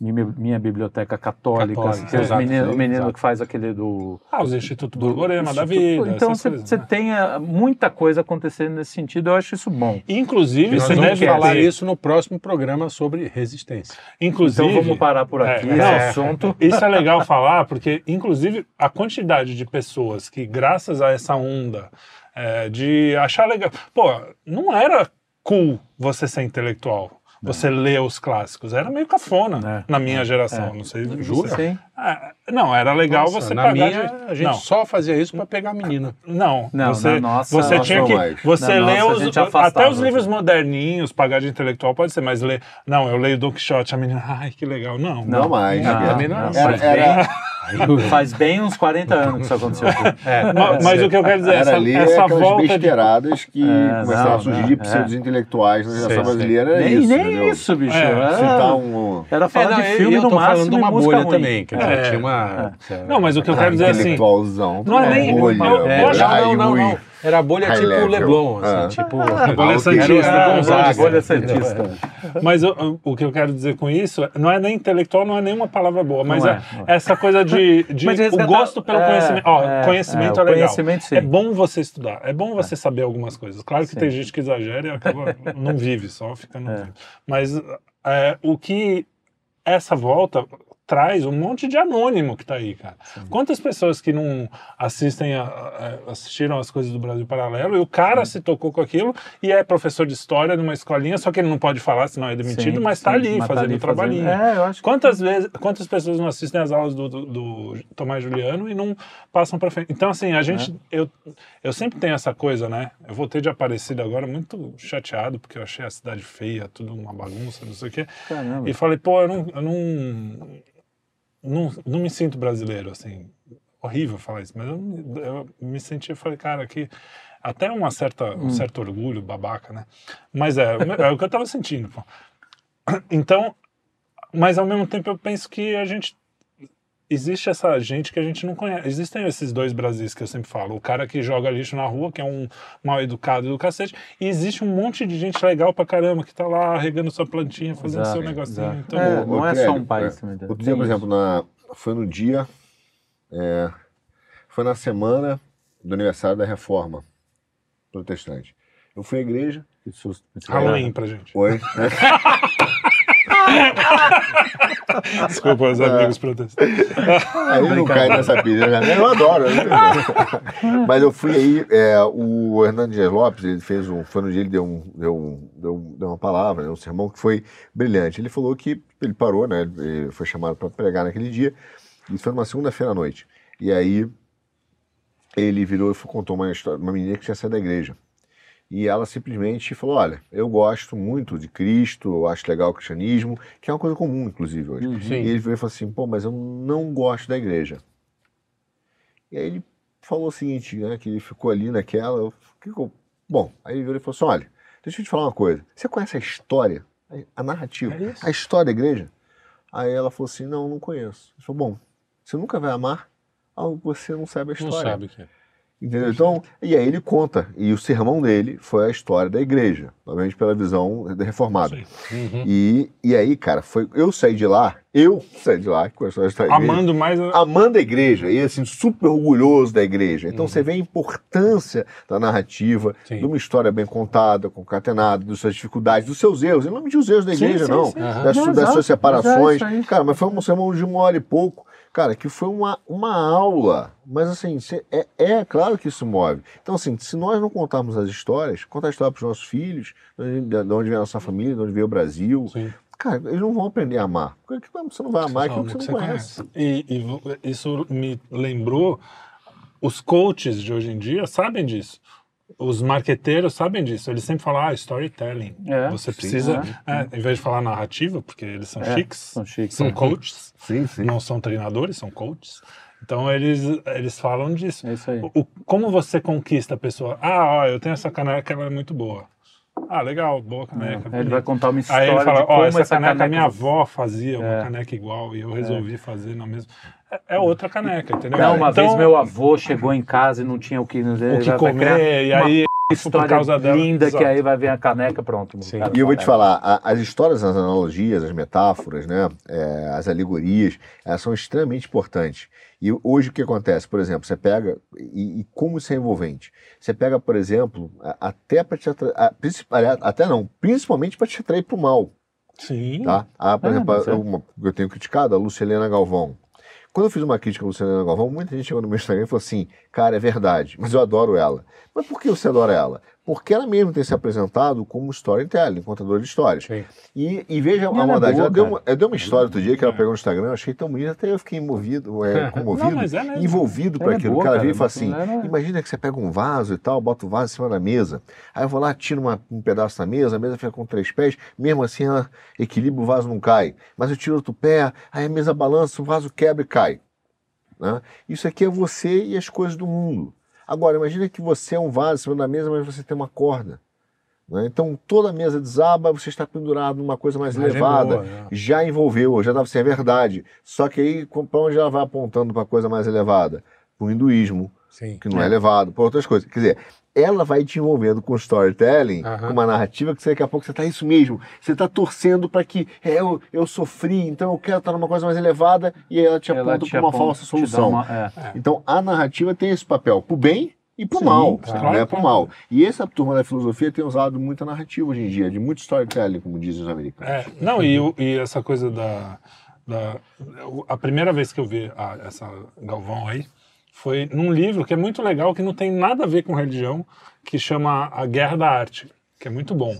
minha, minha biblioteca católica, Católica, exato, menino, sim, o menino que faz aquele do. Ah, os Instituto do Borborema da vida. Então você né? tem ah, muita coisa acontecendo nesse sentido, eu acho isso bom. Inclusive, você deve falar ter- isso no próximo programa sobre resistência. Inclusive, Então vamos parar por aqui É, esse não, assunto. Isso é legal falar, porque, inclusive, a quantidade de pessoas que, graças a essa onda é, de achar legal. Pô, não era cool você ser intelectual. Você ler os clássicos. Era meio cafona É. na minha geração. Não sei. Jura? Sim. Ah, não, era legal Nossa, você na pagar. minha, de- a gente não, só fazia isso para pegar a menina. não, Não, você, na nossa- você Nossa, tinha não que. mais. Você lê nossa, os, até os livros moderninhos, pagar de intelectual pode ser, mas ler. Não, eu leio Don Quixote, a menina, ai, que legal. Não, Não, mais. não, também não é era, assim. era, Faz bem uns 40 anos que isso aconteceu. É, Ma- Mas, o que eu quero dizer, era essa, ali essa aquelas volta de besteiradas que É, começaram não, a surgir não, de pseudos intelectuais na geração brasileira. Era nem isso, nem isso, bicho. É, Era, Citar um era falar É, não, de filme e eu no tô máximo falando de uma bolha ruim. também, dizer, É. tinha uma... Não, mas o que eu quero dizer é assim. intelectualzão. não é nem- bolha, eu- eu É, acho- não, não, não. Era bolha tipo level. Leblon, assim, Ah. tipo... Bolha Ah, Santista. Era o Gonzaga. Bolha Santista. Mas o, o que eu quero dizer com isso não é nem intelectual, não é nenhuma palavra boa, mas é, é, é. essa coisa de, de Mas o resgatar- gosto pelo é, conhecimento. Ó, é, conhecimento é, é, legal. conhecimento, sim. É bom você estudar, é bom você saber algumas coisas. Claro que Sim. tem gente que exagera e acaba não vive, só fica no É. Mas é, o que essa volta traz um monte de anônimo que tá aí, cara. Quantas pessoas que não assistem a- a- assistiram as coisas do Brasil Paralelo e o cara se tocou com aquilo e é professor de história numa escolinha, só que ele não pode falar, senão é demitido, Sim, mas tá sim, ali tá fazendo ali o trabalhinho. É, acho que Quantas vezes, quantas pessoas não assistem as aulas do, do, do Tomás Juliano e não passam para frente? Então, assim, a gente, É. eu, eu sempre tenho essa coisa, né? Eu voltei de Aparecida agora muito chateado, porque eu achei a cidade feia, tudo uma bagunça, não sei o quê. Caramba. E falei, pô, eu não, eu não, não, não me sinto brasileiro, assim. Horrível falar isso, mas eu, me- eu me senti, eu falei, cara, aqui até uma certa, Hum. um certo orgulho, babaca, né? Mas é, é o que eu tava sentindo, pô. Então, mas ao mesmo tempo eu penso que a gente existe essa gente que a gente não conhece. Existem esses dois Brasis que eu sempre falo. O cara que joga lixo na rua, que é um mal educado do cacete, e existe um monte de gente legal pra caramba que tá lá regando sua plantinha, fazendo Exato, seu negocinho. exato. Então, É, não é só um país é, também. Outro dia, por exemplo, na, foi no dia. é, foi na semana do aniversário da reforma protestante. Eu fui à igreja. Que susto. Halloween pra gente. Foi. Desculpa os amigos protestantes. Aí não cai nessa pilha, né? Eu adoro. né? Mas eu fui aí, é, o Hernandes Lopes, ele fez um, foi no dia ele deu, um, deu, um, deu, deu uma palavra, né, um sermão que foi brilhante. Ele falou que ele parou, né? Ele foi chamado para pregar naquele dia. Isso foi numa segunda-feira à noite. E aí ele virou e contou uma história, uma menina que tinha saído da igreja. E ela simplesmente falou: Olha, eu gosto muito de Cristo, eu acho legal o cristianismo, que é uma coisa comum, inclusive, hoje. Uhum. E ele veio e falou assim: pô, mas eu não gosto da igreja. E aí ele falou o seguinte, né? Que ele ficou ali naquela. eu- que que eu- Bom, aí ele virou e falou assim: olha, deixa eu te falar uma coisa. Você conhece a história, a- narrativa, É a história da igreja? Aí ela falou assim: não, não conheço. Ele falou: bom, você nunca vai amar algo que você não sabe a Não história. sabe o que é. Entendeu? Então, e aí ele conta, e o sermão dele foi a história da igreja, obviamente pela visão da reformada. Uhum. E, e aí, cara, foi, eu saí de lá, eu saí de lá com a história da igreja, Amando mais. a- amando a igreja e assim, super orgulhoso da igreja. Então você vê a importância da narrativa, Sim. de uma história bem contada, concatenada, das suas dificuldades, dos seus erros. Eu não medi os erros da igreja, sim, não. sim. Aham. Das, Não, das suas separações. Cara, mas foi um sermão de uma hora e pouco. Cara, que foi uma, uma aula. Mas assim, é, é claro que isso move. Então, assim, se nós não contarmos as histórias, contar a história para os nossos filhos, de onde de onde vem a nossa família, de onde veio o Brasil, Sim. cara, eles não vão aprender a amar. Porque você não vai amar aquilo que você não conhece. E, e vo- isso me lembrou. Os coaches de hoje em dia sabem disso. Os marqueteiros sabem disso. Eles sempre falam, ah, storytelling. É, Você sim, precisa, é, em vez de falar narrativa, porque eles são É, chiques, são chiques. são coaches, Sim, sim. não são treinadores, são coaches. Então eles, eles falam disso. É isso aí. O- o- como você conquista a pessoa? Ah, ó, eu tenho essa caneca, ela é muito boa. Ah, legal, boa caneca. Aí ele vai contar uma Aí história ele fala, de ó, como essa, essa caneca, caneca minha avó fazia uma É. caneca igual e eu resolvi fazer na mesma. É, é outra caneca, entendeu? Não, uma Então, vez meu avô chegou em casa e não tinha o que, o que comer, e uma aí por história causa dela. linda Exato. que aí vai vir a caneca, pronto. Sim. Cara, E eu vou te falar, a- as histórias, as analogias, as metáforas, né, é, as alegorias, elas são extremamente importantes. E hoje o que acontece? Por exemplo, você pega, e, e como isso é envolvente? Você pega, por exemplo, até para te atrair, até não, principalmente para te atrair para o mal. Sim. Tá? Ah, por É, exemplo, uma, eu tenho criticado a Lucilena Galvão. Quando eu fiz uma crítica a Lucilena Galvão, muita gente chegou no meu Instagram e falou assim: cara, é verdade, mas eu adoro ela. Mas por que você adora ela? Porque ela mesmo tem se apresentado como storytelling, contadora de histórias. E, e veja ela a é maldade. boa, ela, deu uma, ela deu uma história outro dia que ela pegou no Instagram, eu achei tão bonita, até eu fiquei movido, é, comovido, Não, é envolvido por Ela é aquilo. boa, que ela cara, veio e falou assim: ela é- imagina que você pega um vaso e tal, bota o vaso em cima da mesa. Aí eu vou lá, tiro uma- um pedaço da mesa, a mesa fica com três pés, mesmo assim ela equilibra, o vaso não cai. Mas eu tiro outro pé, aí a mesa balança, o vaso quebra e cai. né? Isso aqui é você e as coisas do mundo. Agora, imagina que você é um vaso em cima da mesa, mas você tem uma corda. né? Então toda a mesa desaba, você está pendurado numa coisa mais Imagem elevada. boa, né? Já envolveu, já estava assim, é verdade. Só que aí, para onde ela vai apontando para coisa mais elevada? Para o hinduísmo, Sim. que não é, elevado, por outras coisas. Quer dizer, ela vai te envolvendo com storytelling, Aham. com uma narrativa que você, daqui a pouco você está isso mesmo. Você está torcendo para que é, eu, eu sofri, então eu quero estar numa coisa mais elevada, e aí ela te Ela aponta para uma falsa solução. uma- é. Então a narrativa tem esse papel pro bem e pro Sim, mal, claro, né? Pro mal. E essa turma da filosofia tem usado muita narrativa hoje em dia, de muito storytelling, como dizem os americanos. É, não, e, o- e essa coisa da, da- A primeira vez que eu vi a- essa Galvão aí foi num livro que é muito legal, que não tem nada a ver com religião, que chama A Guerra da Arte, que é muito bom.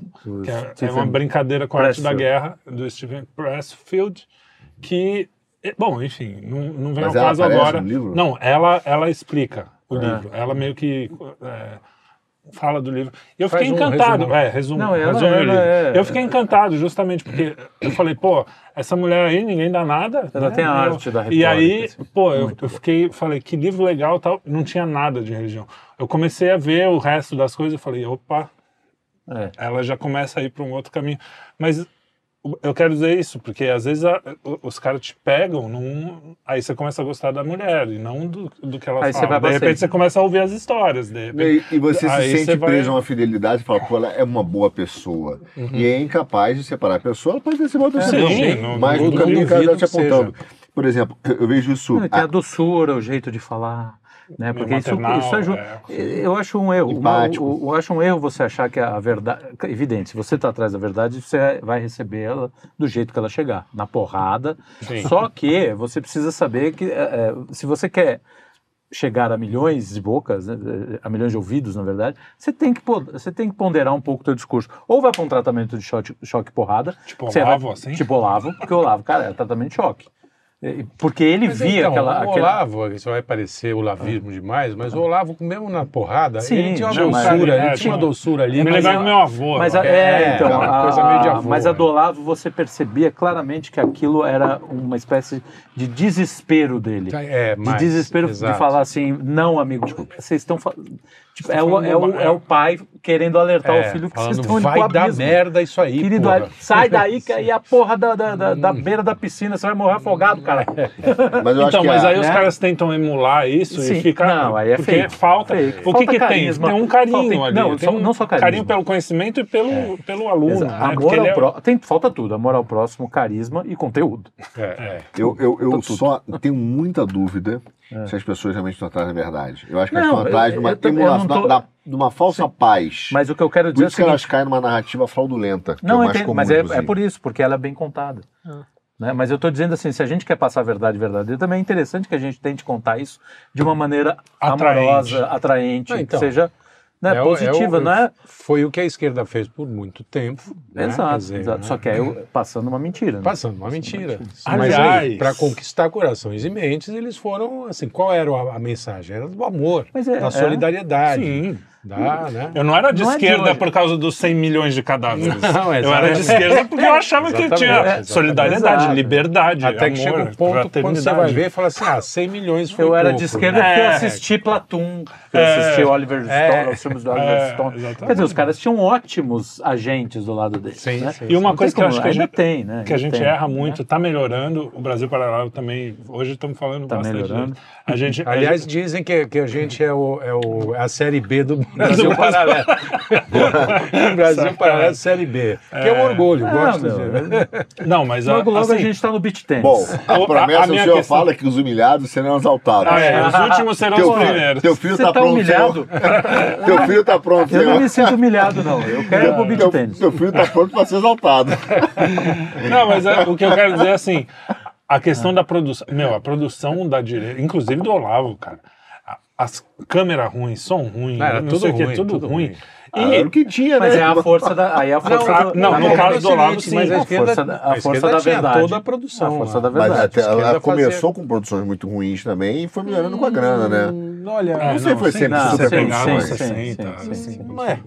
Que é, é uma brincadeira com a arte da guerra, do Stephen Pressfield, que. é- Bom, enfim, não, não vem Mas ao ela caso agora. Não, ela, ela explica o É. livro. Ela meio que. é, fala do livro. Eu Faz fiquei um encantado. resumo. É, resumo, Não, ela- resume o ela livro. é- Eu fiquei encantado justamente porque eu falei, pô, essa mulher aí, ninguém dá nada. Ela né? tem a arte da E aí, retórica, assim. pô, eu, eu fiquei, falei, que livro legal tal. Não tinha nada de religião. Eu comecei a ver o resto das coisas e falei, opa, É. ela já começa a ir para um outro caminho. Mas eu quero dizer isso, porque às vezes a- o- os caras te pegam, num, aí você começa a gostar da mulher e não do, do que ela Aí fala. De repente você começa a ouvir as histórias. De repente, E, e você se sente você vai- preso a uma fidelidade e fala, pô, ela é uma boa pessoa. E é incapaz de separar a pessoa, ela pode ter sido uma boa pessoa. Sim, não, mas não no caminho ela duvido está te apontando. Por exemplo, eu vejo isso. Tem a ah, doçura, o jeito de falar. Né? Porque isso, isso ajuda. é. Eu acho um erro. Empático. Eu, eu acho um erro você achar que a verdade. Evidente, se você está atrás da verdade, você vai receber ela do jeito que ela chegar, na porrada. Sim. Só que você precisa saber que é, é, se você quer chegar a milhões de bocas, né, a milhões de ouvidos, na verdade, você tem que, você tem que ponderar um pouco o teu discurso. Ou vai para um tratamento de choque, choque porrada. Tipo Olavo, vai, assim? Tipo Olavo, porque o Olavo, cara, é tratamento de choque. E- Porque ele Mas via então, aquela. o Olavo, isso vai parecer olavismo demais, mas o Olavo, mesmo na porrada, Sim, ele tinha uma não, mas- doçura, é, ele tinha uma doçura ali. me mas lembra do meu avô. Mas lá. a, é, É, então, aquela a- coisa meio de avô, mas a é. do Olavo você percebia claramente que aquilo era uma espécie de desespero dele. É, de mais, desespero exato. de falar assim, não, amigo, vocês estão tipo, é, o, é, o, é o pai querendo alertar É, o filho que falando, vocês estão indo vai pro dar merda isso aí, Querido, porra. sai daí que aí a porra da, da, da, da beira da piscina, você vai morrer afogado, cara. mas eu acho Então, que mas a- aí os né? caras tentam emular isso Sim, e fica. não, aí é porque fake. falta. Fake. O que, Falta que tem? carisma. Tem um carinho Falta- ali. não, tem só- um não só carisma. pelo conhecimento e pelo, pelo aluno. Né? Amor ao é- pró- tem, falta tudo, amor ao próximo, carisma e conteúdo. É, é. Eu, eu, eu só tenho muita dúvida se as pessoas realmente estão atrás da verdade. Eu acho que elas Não, estão atrás eu- de uma eu emulação, tô- da- da- de uma falsa paz. Mas o que eu quero por dizer é o isso que elas seguinte, caem numa narrativa fraudulenta, que é Não, o mais entendo, comum, mas é, é por isso, porque ela é bem contada. Né? Mas eu estou dizendo assim, se a gente quer passar a verdade verdadeira, também é interessante que a gente tente contar isso de uma maneira Atraente. amorosa, atraente, Ah, então. que seja né, É positiva, é o- não é? Foi o que a esquerda fez por muito tempo. né? Exato, Quer dizer, exato. né? Só que aí eu, passando uma mentira. Né? Passando uma mentira. Mas Aliás- aí, para conquistar corações e mentes, eles foram assim, qual era a, a mensagem? Era do amor, Mas é- da é. solidariedade. Sim. Da, né? Eu não era de Não é de esquerda por causa dos 100 milhões de cadáveres. Não, eu era de esquerda porque eu achava que tinha solidariedade, Exato. liberdade, Até que amor, chega um ponto quando você vai ver e fala assim, ah, 100 milhões foi Eu era pouco, de esquerda né? porque eu É. assisti Platum, eu É. assisti Oliver É. Stone, os filmes do Oliver É, Stone. exatamente. Quer dizer, os caras tinham ótimos agentes do lado deles. Sim, né? sim, E uma Não coisa que eu acho que a gente, tem, né? que a gente tem, erra né? muito, tá melhorando, o Brasil Paralelo também, hoje estamos falando Tá bastante. A gente, a Aliás, gente- dizem que, que a gente é, o, é o- a série B do Brasil Paralelo. Brasil Paralelo Série B. Que é um orgulho, Ah, gosto meu, de... Não, mas Logo, logo a assim, gente tá no beach tennis. Bom, a O- a- promessa a do senhor questão- fala que os humilhados serão exaltados. ah, é, os últimos serão Teu os primeiros. teu filho Você tá, pronto, humilhado? Teu filho tá pronto, Eu não me sinto humilhado, não. Eu quero beach Teu, tennis. teu filho tá pronto para ser exaltado. Não, mas é, o que eu quero dizer é assim, a questão da produção, meu, a produção da direita, inclusive do Olavo, cara, a- as câmeras ruins, som ruim, Não, era não tudo sei o que, ruim, tudo, tudo ruim. ruim. Ah, era o que tinha, Mas né? é a força da. Aí é a força ah, do- não, da- no caso do Olavo, sim. Mas a A força da- a a força da tinha verdade. toda a produção. A força lá. da Mas verdade. até, esquerda ela fazia- começou com produções muito ruins também e foi melhorando com a grana, né? Hum, Olha, É, Não sei se foi sim, sempre não, super sim, 60, sim, sim, assim, sim. não é.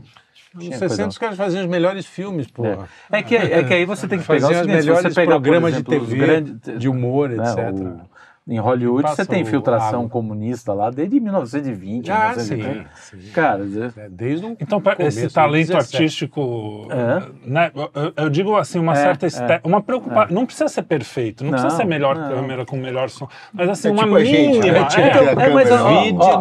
Nos Tinha 60 coisa. os caras faziam os melhores filmes, porra. É que, é que aí você tem que o os você melhores programas de exemplo, os TV, grandes- de humor, né, etc. em Hollywood Passa você tem infiltração água. comunista lá desde 1920, Ah, 1930. sim, sim. Cara, É, Desde um Então, começo, esse talento 17. artístico, É. né, eu, eu digo assim, uma É, certa é. estética, uma preocupação, não precisa ser perfeito, não, precisa Não, ser melhor não. câmera, com melhor som, mas assim, É uma tipo mínima... né? É, é, mas,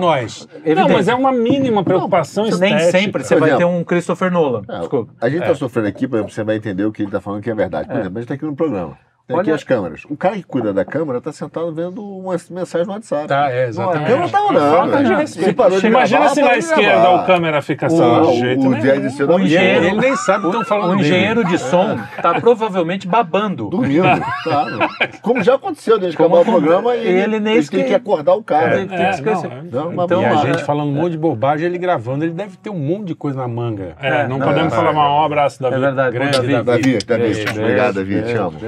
nós. não, mas é uma mínima preocupação nem estética. sempre você vai ter um Christopher Nolan. É, Desculpa. A gente tá sofrendo aqui, por exemplo, você vai entender o que ele tá falando que é verdade. Por exemplo, a gente tá aqui no programa. Tem aqui Olha- as câmeras. O cara que cuida da câmera tá sentado vendo uma mensagem no WhatsApp. Tá, é, A exatamente. câmera tá orando. Falta de respeito. Se de Imagina gravar, se na de esquerda gravar. o câmera fica assim, O, de jeito o Disseu dá O engenheiro-. Ele nem sabe o que estão falando O dele. engenheiro de som tá provavelmente babando. Dormindo, claro. Como já aconteceu desde que Como- acabar o programa e ele nem tem esque- que acordar o cara. Ele tem que É, esquecer. não, é. Não, mas Então, E a gente é. falando um monte de bobagem, ele gravando, ele deve ter um monte de coisa na manga. É, não, não, podemos é, falar é, mal, um abraço, Davi. É verdade, Grande Davi. Davi. Davi, obrigado, Davi, te amo.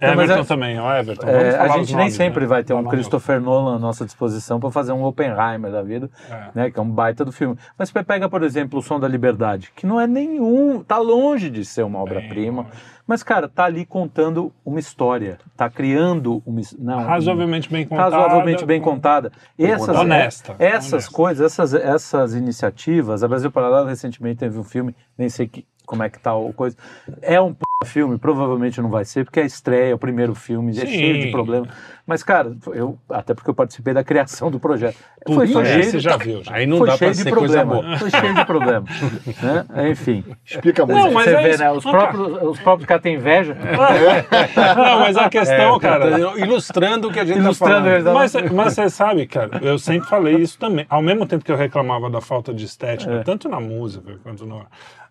Não, mas Everton é- também, ó, Everton. É, a gente nem nomes, sempre né? vai ter um Vamos. Christopher Nolan à nossa disposição para fazer um Oppenheimer da vida, É. né, que é um baita do filme. Mas você pega, por exemplo, O Som da Liberdade, que não é nenhum, tá longe de ser uma obra-prima, mas cara, tá ali contando uma história, tá criando uma, não, Razoavelmente bem contada. razoavelmente bem contada. Essas, Honesta, essas honesta. coisas, essas, essas iniciativas, a Brasil Paralelo recentemente teve um filme, nem sei que, como é que tá o coisa, é um p... filme, provavelmente não vai ser, porque é a estreia, é o primeiro filme, é Sim. cheio de problemas. Mas, cara, eu, até porque eu participei da criação do projeto. Puta, Foi, foi é, cheio, você já viu, já. Aí não foi dá cheio pra de ser coisa problema. boa. Foi cheio de problema. né? Enfim. Explica muito. Não, mas Você é vê, isso. né? Os Não, próprios, os próprios caras têm inveja. Não, mas a questão, É, cara... tá ilustrando o que a gente Ilustrando tá a falando. verdade. Mas, mas você sabe, cara, eu sempre falei isso também. Ao mesmo tempo que eu reclamava da falta de estética, É. tanto na música quanto na,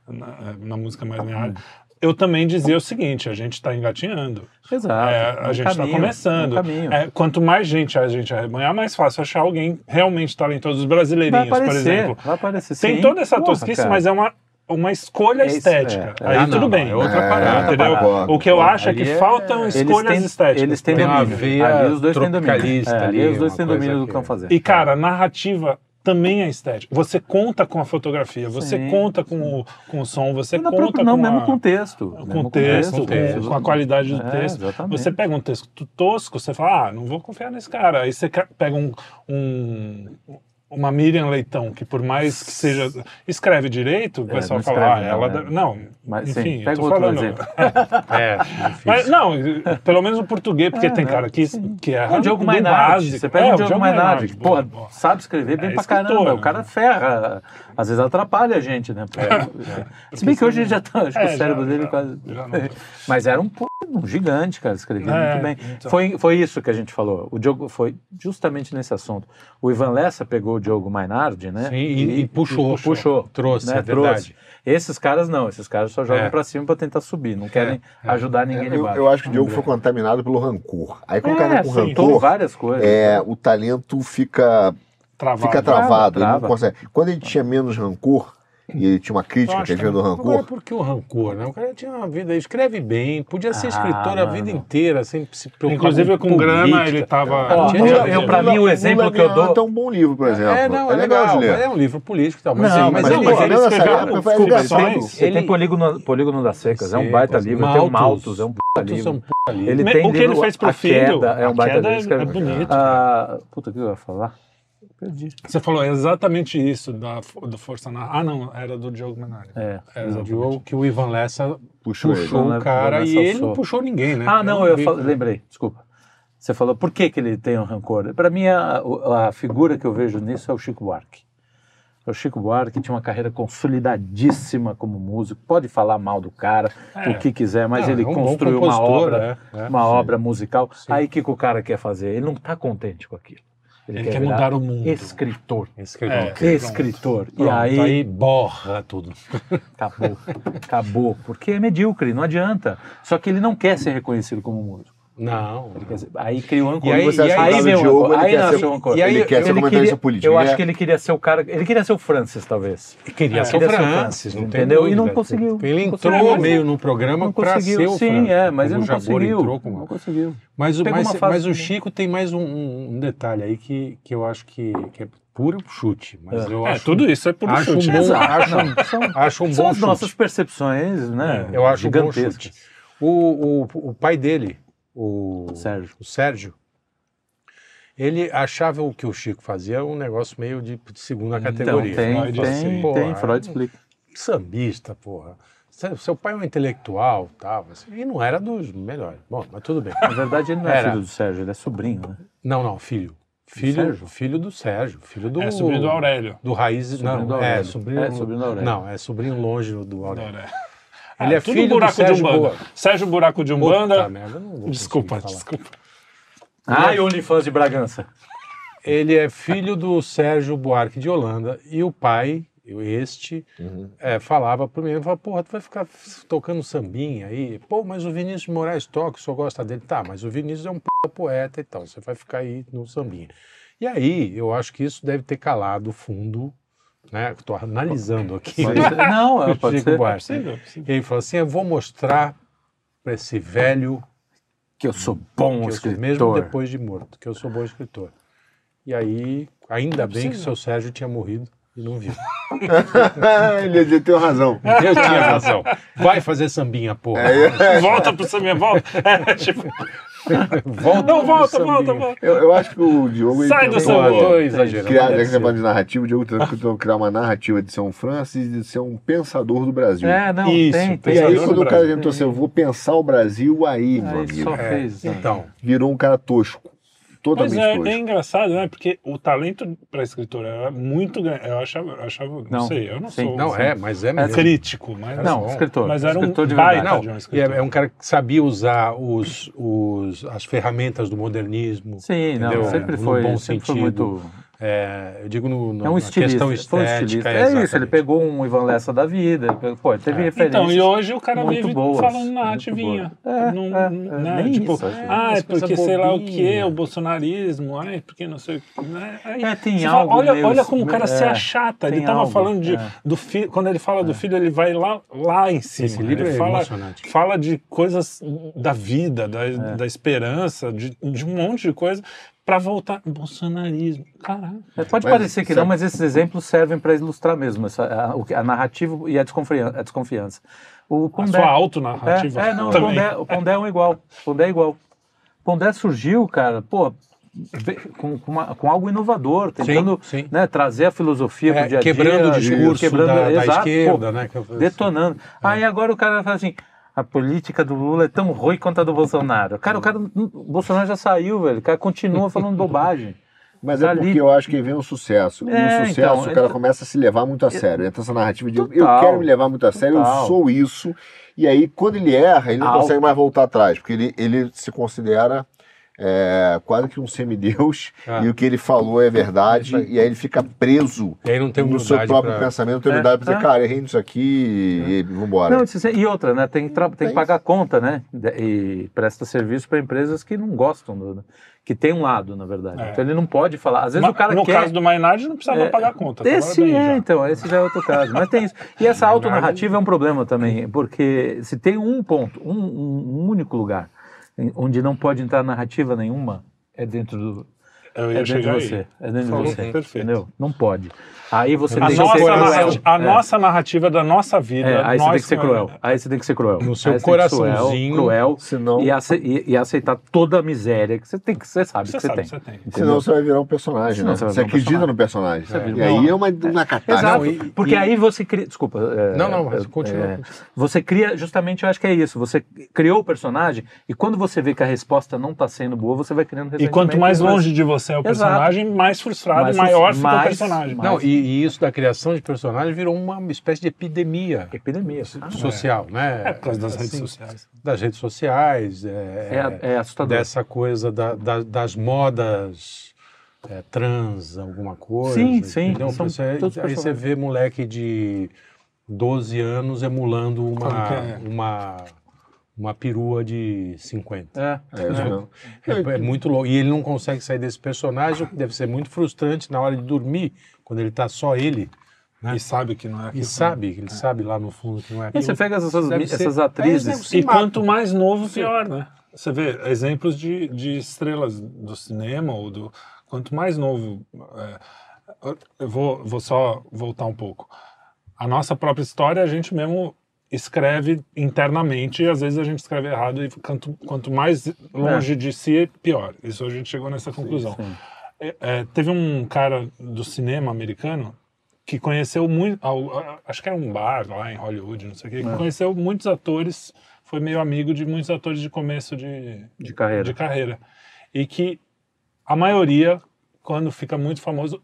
na, na música mais minha área, eu também dizia o seguinte: a gente está engatinhando. Exato. É, é um a gente está começando. é um caminho. É, quanto mais gente a gente arrebanhar, mais fácil achar alguém realmente talentoso. Os Vai brasileirinhos, por aparecer, exemplo. vai aparecer. Tem sim. toda essa Porra, tosquice, cara. mas é uma, uma escolha É isso, estética. é. Aí Ah, tudo não, bem. não, é outra É, parada. Entendeu? concordo, O que eu acho é que é- faltam Eles escolhas têm- estéticas. Eles têm Tem uma domínio. ali os dois têm domínio. É, ali, ali os dois têm domínio do que- que vão fazer. E, cara, a narrativa também é estética. Você conta com a fotografia, você Sim, conta com o, com o som, você conta própria- não, com mesmo a, com o mesmo o texto, com, a qualidade do É, texto. exatamente. Você pega um texto tosco, você fala, ah, não vou confiar nesse cara. Aí você pega um, um- uma Miriam Leitão, que por mais que seja... Escreve direito, o É, pessoal não fala, ah, ela... não, é. deve- Não, Mas, sim, enfim, eu pega tô outro falando... exemplo. É, difícil. Mas, não, pelo menos o português, porque É, tem não, cara que, sim. que é O Diogo Mainardi, básico. você pega É, o Diogo Mainardi, que, porra, boa, boa. sabe escrever bem É pra escritor, caramba. né? O cara ferra, às vezes atrapalha a gente, né? Se bem que hoje ele já tá, acho que É, o cérebro já- dele já- quase... já não. Mas era um, um gigante, cara, escrevia É, muito bem. então. Foi, foi isso que a gente falou. O Diogo foi justamente nesse assunto. O Ivan Lessa pegou o Diogo Mainardi, né? Sim, e- e puxou. puxou. Trouxe, né? é verdade. Esses caras não, esses caras só jogam É. pra cima pra tentar subir, não querem ajudar ninguém de Eu, baixo. eu acho que o Diogo foi contaminado pelo rancor. Aí quando o cara é, tá com soltou rancor, várias coisas. é, o talento fica, Travado. fica travado. ele trava. não consegue. Quando ele tinha menos rancor, e ele tinha uma crítica que ele vinha do Agora, rancor, por que o rancor, né? O cara tinha uma vida, escreve bem, podia ser Ah, escritor a vida inteira, sem se preocupar Inclusive com grana, política. ele tava... Ó, tinha- eu- eu, pra mim, o exemplo que eu dou- É um bom livro, por exemplo. É, não, é, legal, de ler. é um livro político e tal, mas, Não, ele- mas mas ele- ele, mas ele nessa escreveu ele- tem Polígono, Polígono das Secas, é um Sim, baita livro. Tem o Malthus. Malthus, é um puta é livro. um puta livro. Ele tem o que ele fez pro A filho, é um A baita livro. é- é bonito. Ah, puta, o que eu ia falar? Perdi. Você falou exatamente isso da, do Força na... Ah, não, era do Diogo Menari. É. É, O exatamente. Diogo, que o Ivan Lessa Puxou puxou o cara Lessa e ele não puxou ninguém, né? Ah, não, eu vi- fal- lembrei, desculpa. Você falou por que, que ele tem um rancor. Para mim, a, a figura que eu vejo nisso é o Chico Buarque. O Chico Buarque tinha uma carreira consolidadíssima como músico. Pode falar mal do cara, É. o que quiser, mas Não, ele é um construiu uma obra, é, é. uma Sim. obra musical. Sim. Aí o que, que o cara quer fazer? Ele não está contente com aquilo. Ele quer virar mudar o mundo. Escritor. Escreveu. É. Pronto, Escritor. E aí... aí, borra tudo. acabou. acabou. Porque é medíocre, não adianta. Só que ele não quer ser reconhecido como músico. Não. Quer aí criou um E aí- Você acha que aí do um Diogo, ancor. ele Aí quer nasceu ser- um ancor. e aí ele quer ser ele comentarista queria- político. Eu ele acho é- que ele queria ser o cara. Ele queria ser o Francis, talvez. Queria ser o queria ser o Francis, não tem entendeu? E não dúvida. conseguiu. Ele Não entrou conseguiu, meio no programa Não para conseguiu. ser o Sim, Francis. é, mas ele não o conseguiu. entrou com Não conseguiu. Mas, o- mas, uma mas o. Chico tem mais um, um- um detalhe aí que, que eu acho que, que é puro chute. Mas É. eu É, acho, tudo isso é por acho um chute. bom, Exato. acho, um- Não, são- acho um São bom as chute. nossas percepções, né? Eu acho um bom chute. O, o, o pai dele, o Sérgio. o Sérgio, ele achava o que o Chico fazia um negócio meio de, de segunda Então, categoria. tem, Freud, tem, assim, porra, tem. Freud explica. Sambista, porra. Seu pai é um intelectual, tal, assim, e não era dos melhores. Bom, mas tudo bem. Na verdade, ele não é Era. filho do Sérgio, ele é sobrinho, né? Não, não, filho. Filho, Sérgio? filho do Sérgio, filho do É sobrinho do Aurélio. do Raiz, Sobrinho não, do é Aurélio. sobrinho, É, sobrinho do Aurélio. Não, é sobrinho longe do Do Aurélio. Ele Ah, é tudo filho do buraco Sérgio de Umbanda. Boa. Sérgio Buraco de Puta Umbanda. merda, eu não vou Desculpa, desculpa. Ah, e o OnlyFans de Bragança. Ele é filho do Sérgio Buarque de Holanda e o pai, este, Uhum. é, falava pro menino, falava, porra, tu vai ficar tocando sambinha aí? Pô, mas o Vinícius de Moraes toca, o senhor gosta dele? Tá, mas o Vinícius é um p... poeta e tal, você vai ficar aí no sambinha. E aí, eu acho que isso deve ter calado fundo, né? Estou analisando aqui. Não, é, pode Chico ser. Buarque. Possível. E ele falou assim, eu vou mostrar para esse velho Que eu sou bom que eu sou, escritor. mesmo depois de morto, que eu sou bom escritor. E aí, ainda bem que o seu Sérgio tinha morrido e não viu. ele, tem razão. Eu tinha razão. Vai fazer sambinha, porra. É, Volta pro Samir, volta. É, tipo, Volta não, volta, volta, volta. eu, eu acho que o Diogo. Sai do Boa. tô exagerando. Criar, já que fala de narrativa, o Diogo tentou criar uma narrativa de ser um Francis e de ser um pensador do Brasil. É, não, Isso, tem, E tem. aí, pensador quando do o cara tentou assim, eu vou pensar o Brasil aí, meu Aí amigo, só É, fez. né? Então, virou um cara tosco. Mas Totalmente é, tosco. é engraçado, né? Porque o talento para escritor é muito grande. Eu achava, eu achava não, Não, sei, eu não sim. sou não, é, mas é mesmo. crítico, mas Não, bom. escritor. Mas era um escritor de baita. Não, de um e escritor. é, é um cara que sabia usar os, os, as ferramentas do modernismo. Sim, não, Entendeu? sempre No foi, bom sempre foi sentido. muito... É, eu digo no, no, É um na questão foi um estética. estilista. É isso, ele pegou um Ivan Lessa da vida, pegou- pô, teve referências. Então, e hoje o cara muito vive boas, falando narrativinha. boas. É, Não- é, é, né? nem tipo, isso, ah, é porque sei lá o que, o bolsonarismo, ai, porque não sei o que. Né? Aí, É, tem você fala, algo olha, olha como o cara se é, achata. Ele tava algo, falando de, é. do filho, quando ele fala do filho, ele vai lá, lá em cima. Esse livro ele é fala, fala de coisas da vida, da, É. da esperança, de, de um monte de coisa, para voltar. Bolsonarismo. Caraca. É, Pode Mas, parecer que sabe- não, mas esses exemplos servem para ilustrar mesmo essa, a, o que- a narrativa e a desconfiança. A desconfiança. O A Pondé, sua autonarrativa. é, é, não, o também. Pondé, o Pondé é um igual. O Pondé é igual. O Pondé surgiu, cara, pô, com, com, uma- com algo inovador, tentando sim. né, trazer a filosofia É, pro dia a dia. quebrando o discurso quebrando- da, da exato, esquerda, pô, né? que eu falei assim. detonando. Aí agora o cara fala assim. A política do Lula é tão ruim quanto a do Bolsonaro. Cara, o cara. O Bolsonaro já saiu, velho. O cara continua falando bobagem. Mas é Tá ali. porque eu acho que vem o sucesso. e É, o sucesso, então, o cara ele- começa a se levar muito a sério. Entra essa narrativa de eu- eu Total. quero me levar muito a sério, Total. eu sou isso. E aí, quando ele erra, ele não consegue mais voltar atrás, porque ele, ele se considera é, quase que um semideus, Ah. e o que ele falou é verdade, e aí ele fica preso E aí não tem no seu próprio pra- pensamento, não tem É, humildade pra dizer, é. cara, errei nisso aqui e vambora. Não, isso- e outra, né? Tem que, tra- tem Tem. que pagar conta, né? E presta serviço para empresas que não gostam, do, que tem um lado, na verdade. É. Então ele não pode falar. Às vezes Mas o cara no quer. caso do Mainardi, não precisava É, pagar conta. tava Esse é, já. então, esse já é outro caso. Mas tem isso. E essa autonarrativa é um problema também, porque se tem um ponto, um, um- único lugar onde não pode entrar narrativa nenhuma, é dentro do. Eu É ia dentro de você. aí. É dentro Falou de você. perfeito. Entendeu? Não pode. Aí você A, tem nossa, que ser cruel. narrativa, a É. nossa narrativa da nossa vida. É, aí você tem que ser cruel. Aí você tem que ser cruel. No seu coraçãozinho. Cruel. Senão, E, ace- e- e aceitar toda a miséria que você tem que você sabe Você que você sabe, tem. você tem. Senão você vai virar um personagem, Senão né? você Você um acredita personagem. no personagem. Você E aí é uma, uma catástrofe. Exato, e- porque e- aí você cria. Desculpa. é, Não, não, mas é, continua. é, você cria, justamente, eu acho que é isso. Você criou o personagem e quando você vê que a resposta não está sendo boa, você vai criando E quanto mais longe de você é o personagem, mais frustrado e maior fica o personagem. Não, e, e isso da criação de personagem virou uma espécie de epidemia Epidemia. Ah, social, né? É por causa das redes Assim, sociais. Das redes sociais, é, É, é assustador. dessa coisa da- da- das modas é, trans, alguma coisa. Sim, sim, entendeu? são Você- aí você personagens. vê moleque de 12 anos emulando uma, é? uma, uma perua de 50. É. É, mesmo. É, é muito louco. E ele não consegue sair desse personagem, o que deve ser muito frustrante na hora de dormir, quando ele tá só ele. Né? E sabe que não é E aquilo. sabe, ele sabe lá no fundo que não é E aquilo. você pega essas, essas É, atrizes. se E matam. quanto mais novo, pior, né? Você vê exemplos de, de estrelas do cinema ou do. Quanto mais novo. é, eu vou, vou só voltar um pouco. A nossa própria história a gente mesmo escreve internamente e às vezes a gente escreve errado e quanto, quanto mais longe de si, pior. Isso a gente chegou nessa conclusão. sim. É, é, teve um cara do cinema americano que conheceu muito, acho que era um bar lá em Hollywood, não sei o quê, que conheceu muitos atores, foi meio amigo de muitos atores de começo de, De carreira. de carreira. E que a maioria, quando fica muito famoso,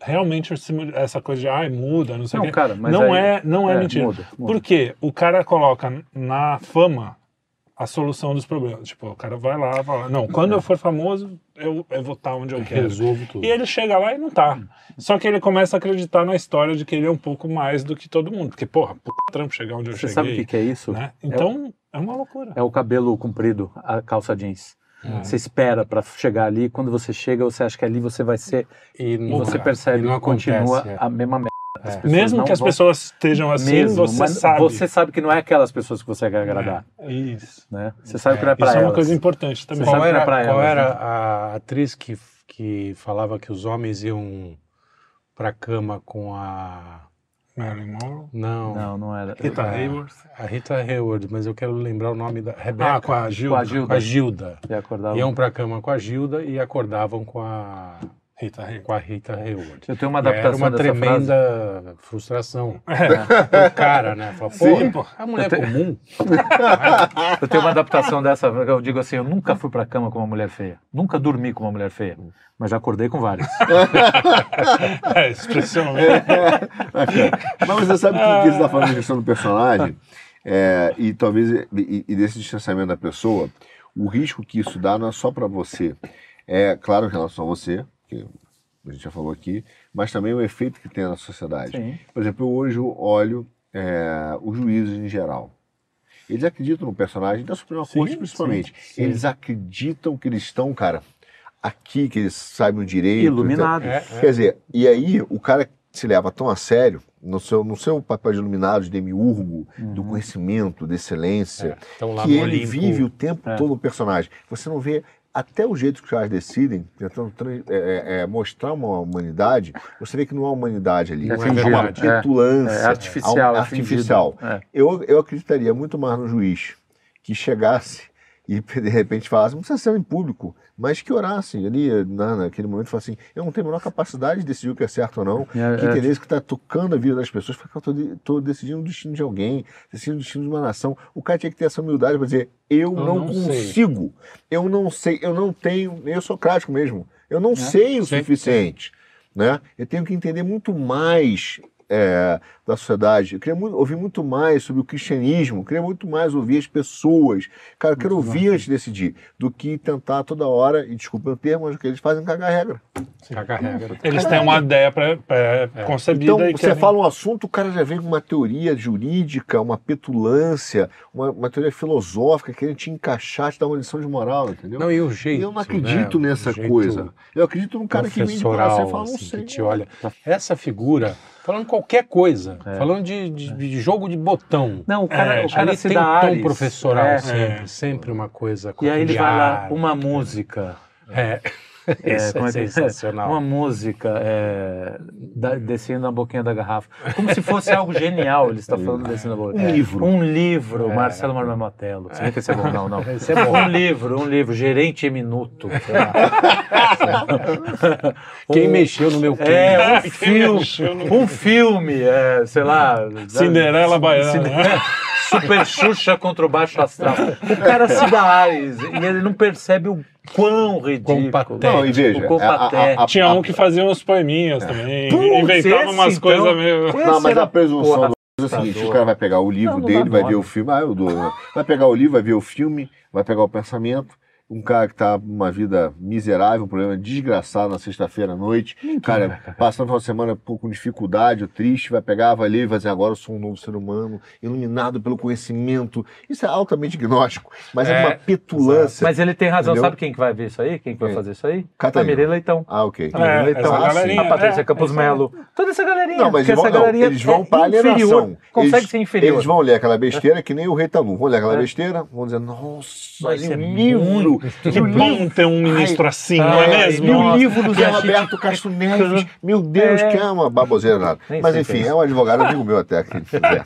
realmente essa coisa de ai, muda, não sei o Não, quê. cara, mas não é, não é, é, mentira. muda, muda. Porque o cara coloca na fama a solução dos problemas. Tipo, o cara vai lá, vai lá. Não, quando eu for famoso, eu, eu vou estar onde eu quero. Resolvo tudo. E ele chega lá e não tá. Só que ele começa a acreditar na história de que ele é um pouco mais do que todo mundo. Porque, porra, puta trampo chegar onde eu Você cheguei. sabe o que, que é isso? né? Então, é uma loucura. É o cabelo comprido, a calça jeans. É. Você espera pra chegar ali, quando você chega, você acha que ali você vai ser. E E não- você e percebe não que continua acontece, é. a mesma merda. Pessoas Mesmo não que as vão- pessoas estejam assim, Mesmo, você sabe. Você sabe que não é aquelas pessoas que você quer agradar. Isso. Né? Você sabe que não é pra Isso é uma elas. coisa importante também. Você Qual sabe que era, é pra qual elas, era né? a atriz que, que falava que os homens iam pra cama com a. Marilyn Monroe. Não, Não, não era. Rita Ah, Hayworth. a Rita Hayworth, mas eu quero lembrar o nome da Rebeca. Ah, com a Gilda. Com a Gilda. Com a Gilda. E acordava. Iam pra cama com a Gilda e acordavam com a, Rita com a Rita Hayworth. Eu tenho uma E Era adaptação uma dessa tremenda frustração. O cara, né? Fala, pô, Sim, pô. a mulher Eu te- comum. frase. Eu tenho uma adaptação dessa. Eu digo assim: eu nunca fui pra cama com uma mulher feia. Nunca dormi com uma mulher feia. Mas já acordei com várias. É, expressão. Aqui, ó. Mas você sabe que, que você está falando da questão do personagem é, e talvez e, e desse distanciamento da pessoa, o risco que isso dá não é só para você, é claro em relação a você, que a gente já falou aqui, mas também o efeito que tem na sociedade. Sim. Por exemplo, eu hoje olho é, os juízes em geral. Eles acreditam no personagem da Suprema Sim, Corte, principalmente. sim, sim. Eles acreditam que eles estão, cara, aqui, que eles sabem o direito. Iluminados. É, é. Quer dizer, e aí o cara se leva tão a sério no seu, no seu papel de iluminado, de demiurgo, do conhecimento, da excelência, lá que ele Olimpo. vive o tempo É. todo o personagem. Você não vê até o jeito que os caras decidem, tentando é, é, é, mostrar uma humanidade, você vê que não há humanidade ali. É há fingido, uma é. petulância. É artificial, há um- é artificial. É. Eu, eu acreditaria muito mais no juiz que chegasse e de repente falasse, não precisa ser em público, mas que orasse ali na, naquele momento e falasse assim, eu não tenho a menor capacidade de decidir o que é certo ou não, É, que é. interesse que está tocando a vida das pessoas, porque eu estou decidindo o destino de alguém, decidindo o destino de uma nação. O cara tinha que ter essa humildade para dizer, eu, não, não sei. consigo, eu não sei, eu não tenho, eu sou crático mesmo, eu não sei o Sim, suficiente. Né? Eu tenho que entender muito mais é, da sociedade. Eu queria muito- ouvir muito mais sobre o cristianismo, eu queria muito mais ouvir as pessoas. Cara, eu quero ouvir antes de decidir, do que tentar toda hora, e desculpa o termo, mas o que eles fazem é cagar a regra. Caga regra. Eles têm uma ideia pré-concebida Então, e você querem- fala um assunto, o cara já vem com uma teoria jurídica, uma petulância, uma, uma teoria filosófica, querendo te encaixar, te dar uma lição de moral, entendeu? Não, e o jeito. eu não acredito né? nessa coisa. Eu acredito num cara que vem de coração professoral, e fala, não assim, sei. que te olha. Essa figura, falando qualquer coisa, falando de, de- de jogo de botão. Não, o cara, É, o cara se tem dá um tom professoral É. sempre, sempre uma coisa E aí ele vai lá, uma música. É, É, como é é que é? sensacional. Uma música é, da- descendo na boquinha da garrafa. Como se fosse algo genial, ele está falando descendo na boquinha. Um livro. Um livro, É. Marcelo Marmotelo. Você vê que esse é bom? Não, não. Esse é bom. Um livro, um livro, Gerente em Minuto. Quem Um- mexeu no meu quem? É, um filme, um filme, é, sei lá... Cinderela Baiana. Né? Super Xuxa contra o baixo astral. O cara se dá ares e ele não percebe o quão ridículo. patético. Não, e veja, a- a- a-. Tinha um que fazia uns poeminhas também. Putz, inventava esse, umas então, coisas meio. Não, mas a presunção porra, do é o seguinte, o cara vai pegar o livro Não, não dele, vai nome. ver o filme, ah, eu dou? Vai pegar o livro, vai ver o filme, vai pegar o pensamento, um cara que tá numa vida miserável, um problema desgraçado na sexta-feira à noite, cara, passando uma semana com dificuldade, ou triste, vai pegar, vai ler e vai dizer, agora eu sou um novo ser humano, iluminado pelo conhecimento. Isso é altamente gnóstico, mas é, É, uma petulância. Mas ele tem razão. Entendeu? Sabe quem que vai ver isso aí? Quem que vai fazer isso aí? Catarina. A Leitão. Ah, ok. É, Mireia Leitão. essa Ah. A Patrícia é, Campos é. Melo. Toda essa galerinha. Não, mas eles vão, essa não, galerinha eles vão é para inferior. alienação. Consegue eles, ser inferior. Eles vão ler aquela besteira que nem o rei Tanu. Vão ler aquela É. besteira, vão dizer, nossa, ser o livro. muito- Que bom livro ter um ministro Ai, assim, não é mesmo? E o livro do Zé Roberto Castro Neves, meu Deus, É. que é uma baboseira nada. Nem Mas sei enfim, é é um advogado amigo meu até que fizer.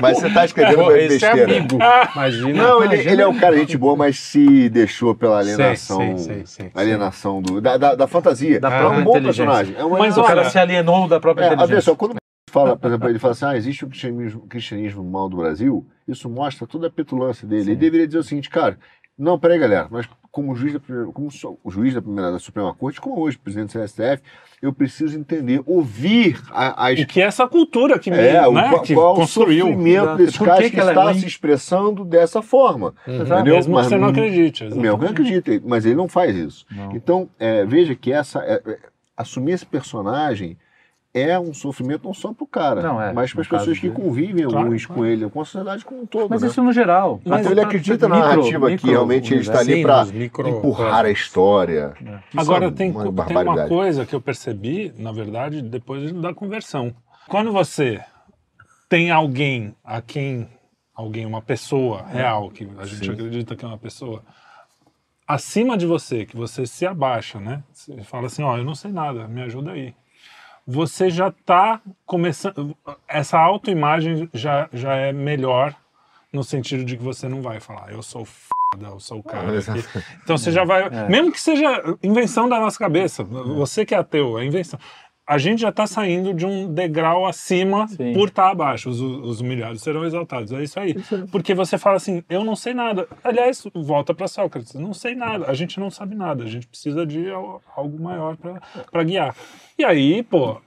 Mas você está escrevendo esse é besteira. amigo. Imagina. Não, ele, Imagina. ele é um cara gente boa, mas se deixou pela alienação. Sei, sei, sei. alienação do, da, da, da fantasia. Da é própria um bom inteligência. personagem. É uma Mas O olha, cara se alienou da própria é, olha inteligência. só, quando fala, por exemplo, ele fala assim, ah, existe o cristianismo, cristianismo mal do Brasil, isso mostra toda a petulância dele. Ele deveria dizer o seguinte, cara, não, peraí, galera, mas como juiz da primeira, como sou o juiz da primeira da Suprema Corte, como hoje presidente do CSTF, eu preciso entender, ouvir a- as O que é essa cultura que, me, é, o, né, qual, que qual o construiu. sofrimento Exato. desse Por cara que que, que é está se expressando dessa forma. Entendeu? Mesmo que você não acredite. Mesmo que eu não acredite, mas ele não faz isso. Não. Então, é, veja que essa é, é, assumir esse personagem é um sofrimento não só para o cara, Não, é, mas para as pessoas que convivem Claro, alguns claro. com ele, com a sociedade como um todo. Mas né? isso no geral. Então ele Pra- acredita na micro- narrativa que micro- realmente ele está ali para empurrar a história. Isso Agora, é tem, uma tem uma coisa que eu percebi, na verdade, depois da conversão. Quando você tem alguém a quem. Alguém, uma pessoa real, que a gente Sim. acredita que é uma pessoa, acima de você, que você se abaixa, né? Você fala assim: ó, eu não sei nada, me ajuda aí. Você já está começando. Essa autoimagem já, já é melhor no sentido de que você não vai falar, eu sou foda, eu sou o cara. aqui. Então você já vai. Mesmo que seja invenção da nossa cabeça, você que é ateu, é invenção. A gente já está saindo de um degrau acima Sim. por estar abaixo. Os, os humilhados serão exaltados. É isso aí. Porque você fala assim: eu não sei nada. Aliás, volta para Sócrates: não sei nada. A gente não sabe nada. A gente precisa de al- algo maior para guiar. E aí, pô,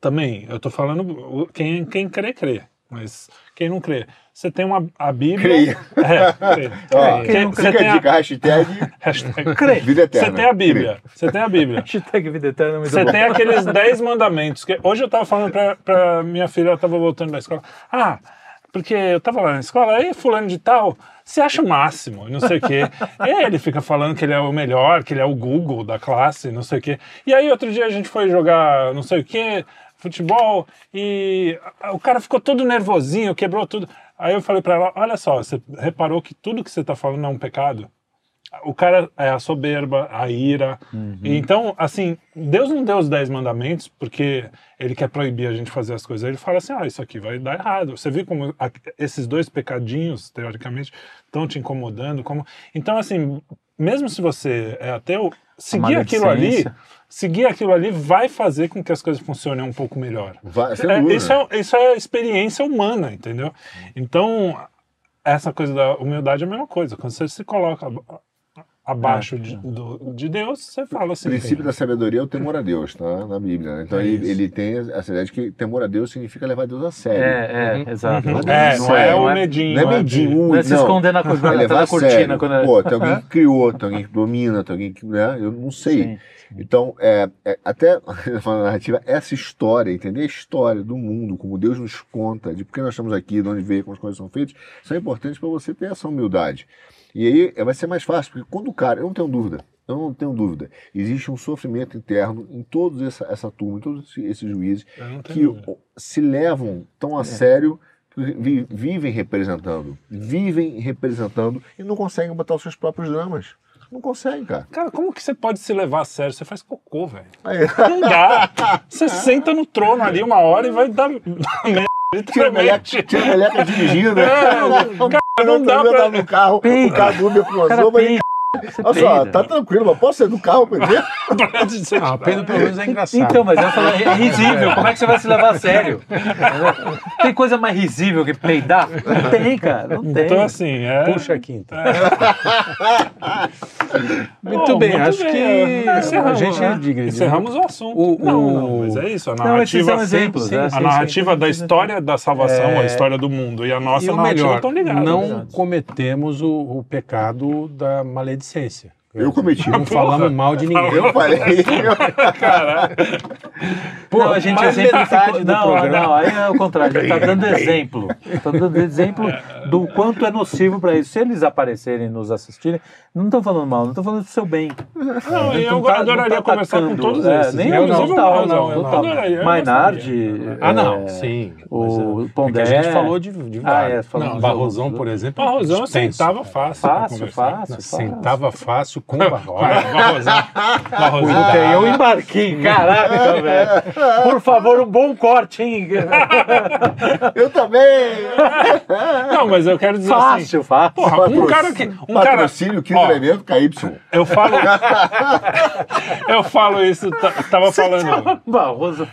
também, eu tô falando, quem, quem crê, crê. Mas quem não crê, você tem uma, a Bíblia. Creia. É, crê. Ó, Quem não crê, fica tem a a- dica, hashtag Hashtag- Crê. vida eterna. Você tem a Bíblia. Você tem a Bíblia. Hashtag vida eterna é muito Você bom. tem aqueles 10 mandamentos. Que hoje eu tava falando pra, pra minha filha, ela tava voltando da escola. Ah, porque eu tava lá na escola, aí fulano de tal, se acha o máximo, não sei o quê. E ele fica falando que ele é o melhor, que ele é o Google da classe, não sei o quê. E aí outro dia a gente foi jogar não sei o quê, futebol, e o cara ficou todo nervosinho, quebrou tudo. Aí eu falei pra ela, olha só, você reparou que tudo que você tá falando é um pecado? O cara é a soberba, a ira. E Então, assim, Deus não deu os dez mandamentos porque ele quer proibir a gente fazer as coisas. Ele fala assim: ah, isso aqui vai dar errado. Você viu como a- esses dois pecadinhos, teoricamente, estão te incomodando? Como... Então, assim, mesmo se você é ateu, seguir aquilo ali, seguir aquilo ali vai fazer com que as coisas funcionem um pouco melhor. Vai, sem É, isso, é, isso é experiência humana, entendeu? Então, essa coisa da humildade é a mesma coisa. Quando você se coloca abaixo de, do- de Deus, você fala assim. O princípio da sabedoria é o temor a Deus, tá? Na Bíblia. né? Então É ele, ele tem essa ideia de que temor a Deus significa levar Deus a sério. É, é, exato. Uhum. Não É, é- não é não o é- medinho. Não é de- medinho, Não é se não. esconder na, É levar cortina. sério. Quando é- Pô, tem alguém que criou, tem alguém que domina, tem alguém que. Né? Eu não sei. Sim. Então, é, é, até falando narrativa, essa história, entender a história do mundo, como Deus nos conta, de por que nós estamos aqui, de onde veio, como as coisas são feitas, são importantes para você ter essa humildade. E aí é, vai ser mais fácil, porque quando o cara, eu não tenho dúvida, eu não tenho dúvida, existe um sofrimento interno em toda essa, essa turma, em todos esses- juízes, que dúvida. se levam tão a sério, que vi- vivem representando, vivem representando e não conseguem botar os seus próprios dramas. Não conseguem, cara. Cara, como que você pode se levar a sério? Você faz cocô, velho. Aí, Não dá. Você senta no trono ali uma hora e vai dar. tira a meleca, Literalmente. tira a meleca dirigindo. né? É, cara, não dá Eu pra- no carro, o carro do Uber cruzou, mas ele Olha só, tá tranquilo, mas posso sair do carro primeiro? Ah, o Pedro pelo menos é engraçado. Então, mas eu falei, é risível. Como é que você vai se levar a sério? Tem coisa mais risível que peidar? Não tem, cara. Não tem. Então, assim, é. Puxa aqui, então. Muito Bom, bem, muito acho bem, que é, a encerramos, gente né? diga. Encerramos o assunto. O- não, o- não, mas é isso. A Não, narrativa, são exemplos, sim, né? a Sim, sim, narrativa sim, da sim. história da salvação, É. a história do mundo. E a nossa E narrativa melhor, estão ligadas. não cometemos o, o pecado da maledicência reticência. Eu cometi. Não falamos mal de ninguém. Eu falei. Pô, não, a gente exemplificou. metade do Não, programa. não, aí é o contrário. A gente está dando exemplo. Está dando exemplo do quanto é nocivo para isso. Se eles aparecerem e nos assistirem, não estão falando mal, não estão falando do seu bem. Não, e Não eu tá- adoraria não tá conversar com atacando, todos é, esses. nem eu não, o não, não, eu não. eu Mainardi. gostaria. Ah, não, é, sim. o é, Pondé. a gente falou de, de Ah, vários. é, não, Barrosão, por exemplo. Barrosão eu sentava fácil. fácil, fácil. Sentava fácil com Barrosa. Puta, eu embarquei, caraca, velho. Por favor, um bom corte, hein? Eu também. Não, mas eu quero dizer assim. Fácil, fácil. Porra, um cara que. Um cara, Patrocínio, quinto Ó, elemento, KY. eu falo. eu falo isso, tava falando. Barroso.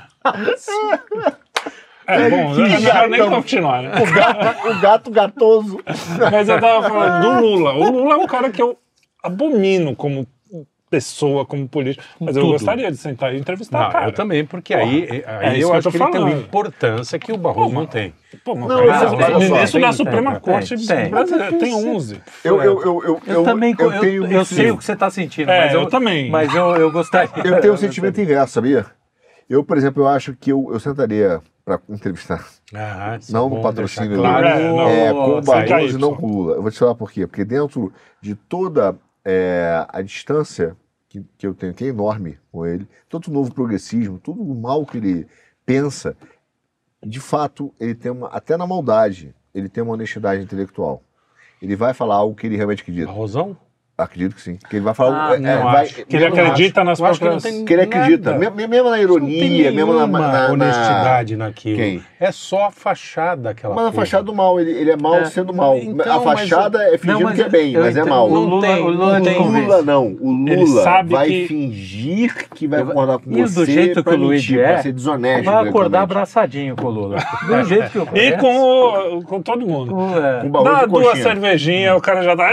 É, bom, eu não quero nem continuar, né? O gato, o gato gatoso. Mas eu tava falando do Lula. O Lula é um cara que eu abomino como pessoa, como político. Mas eu Tudo. gostaria de sentar e entrevistar Não, o cara. eu também, porque aí, aí é isso eu que eu acho que ele tem uma importância que o Barroso não tem. Pô, mas Não, o cara mas é olha só, ministro da tem, Suprema tem, Corte tem. brasileira. Tem 11. Eu, eu, eu, eu, Eu, também, eu, eu tenho eu sei o que você está sentindo, É, mas eu, eu também. Mas eu, eu gostaria. Eu tenho um sentimento inverso, sabia? Eu, por exemplo, eu acho que eu, eu sentaria para entrevistar. Ah, Não é no patrocínio Claro. É, não. É, com o aí, Barroso e não com o Lula. Eu vou te falar por quê. Porque dentro de toda é, a distância que, que eu tenho, que é enorme com ele, todo o novo progressismo, todo o mal que ele pensa, de fato, ele tem uma, até na maldade, ele tem uma honestidade intelectual. Ele vai falar algo que ele realmente acredita. Barrosão? Acredito que sim. Que ele vai falar. Ah, é, não vai, acho. Que ele não acredita nas que não próprias. tem Que ele acredita. nada. Mesmo, na ironia, mesmo na, na, na- honestidade naquilo. Quem? É só a fachada aquela Mas a fachada do mal, ele, ele é mal É. sendo mal. Então, a fachada é fingindo mas que é bem, mas é entendo. mal. O Lula, tem, o Lula não. O. Lula não. O Lula sabe vai que- fingir que vai acordar com E você do jeito que o mentir, é, pra ser desonesto. Vai acordar abraçadinho com o Lula. Do jeito que eu E com, o, com todo mundo. o- é. Com barulho Dá duas cervejinhas, o cara já tá.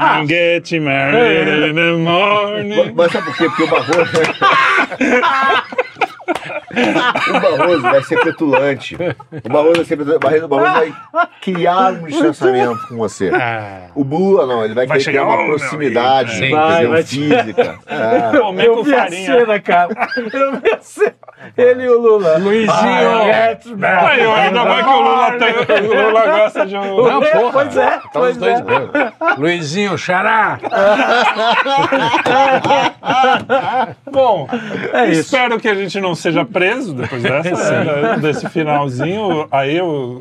"Eh, I'm getting married in the morning. Mas sabe por quê? Porque o Barroso. o Barroso vai ser petulante. O Barroso vai ser petulante. O Barroso vai criar um distanciamento com você. Ah, O Lula não, ele vai, Vai ter uma "Oh, meu proximidade amigo." Vai, entendeu? vai te- física. É. Comer Eu com vi a farinha. cena, cara. Eu vi a cena. Ele e o Lula. Luizinho! Aí, ainda mais que o Lula, tem, o Lula gosta de um. Não, porra. Pois é, Tá pois os dois é. Luizinho, xará! Bom, É isso. espero que a gente não seja preso depois dessa, né, desse finalzinho. Aí o,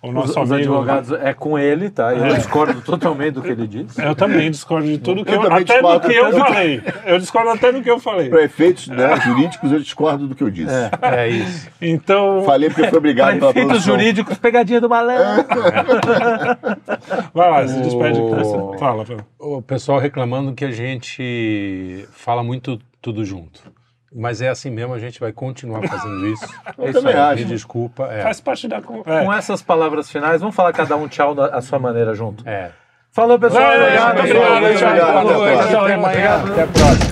o Os, nosso os amigo. advogados é com ele, tá? Eu discordo totalmente do que ele disse. Eu também discordo de tudo que Eu eu, também até do discordo que eu falei. Eu discordo até do que eu falei. Para efeitos né, jurídicos, eu discordo do que eu disse. É isso. Então, Falei porque foi obrigado Para pela efeitos produção. jurídicos, pegadinha do malandro. vai lá, se despede. O- Fala, fala. O pessoal reclamando que a gente fala muito tudo junto. Mas é assim mesmo, a gente vai continuar fazendo isso. Eu também acho. Me desculpa. É. Faz parte da. con- Com É. essas palavras finais, vamos falar cada um tchau da a sua maneira junto. é. Falou, pessoal. Valeu, Obrigado, obrigado. Até a próxima.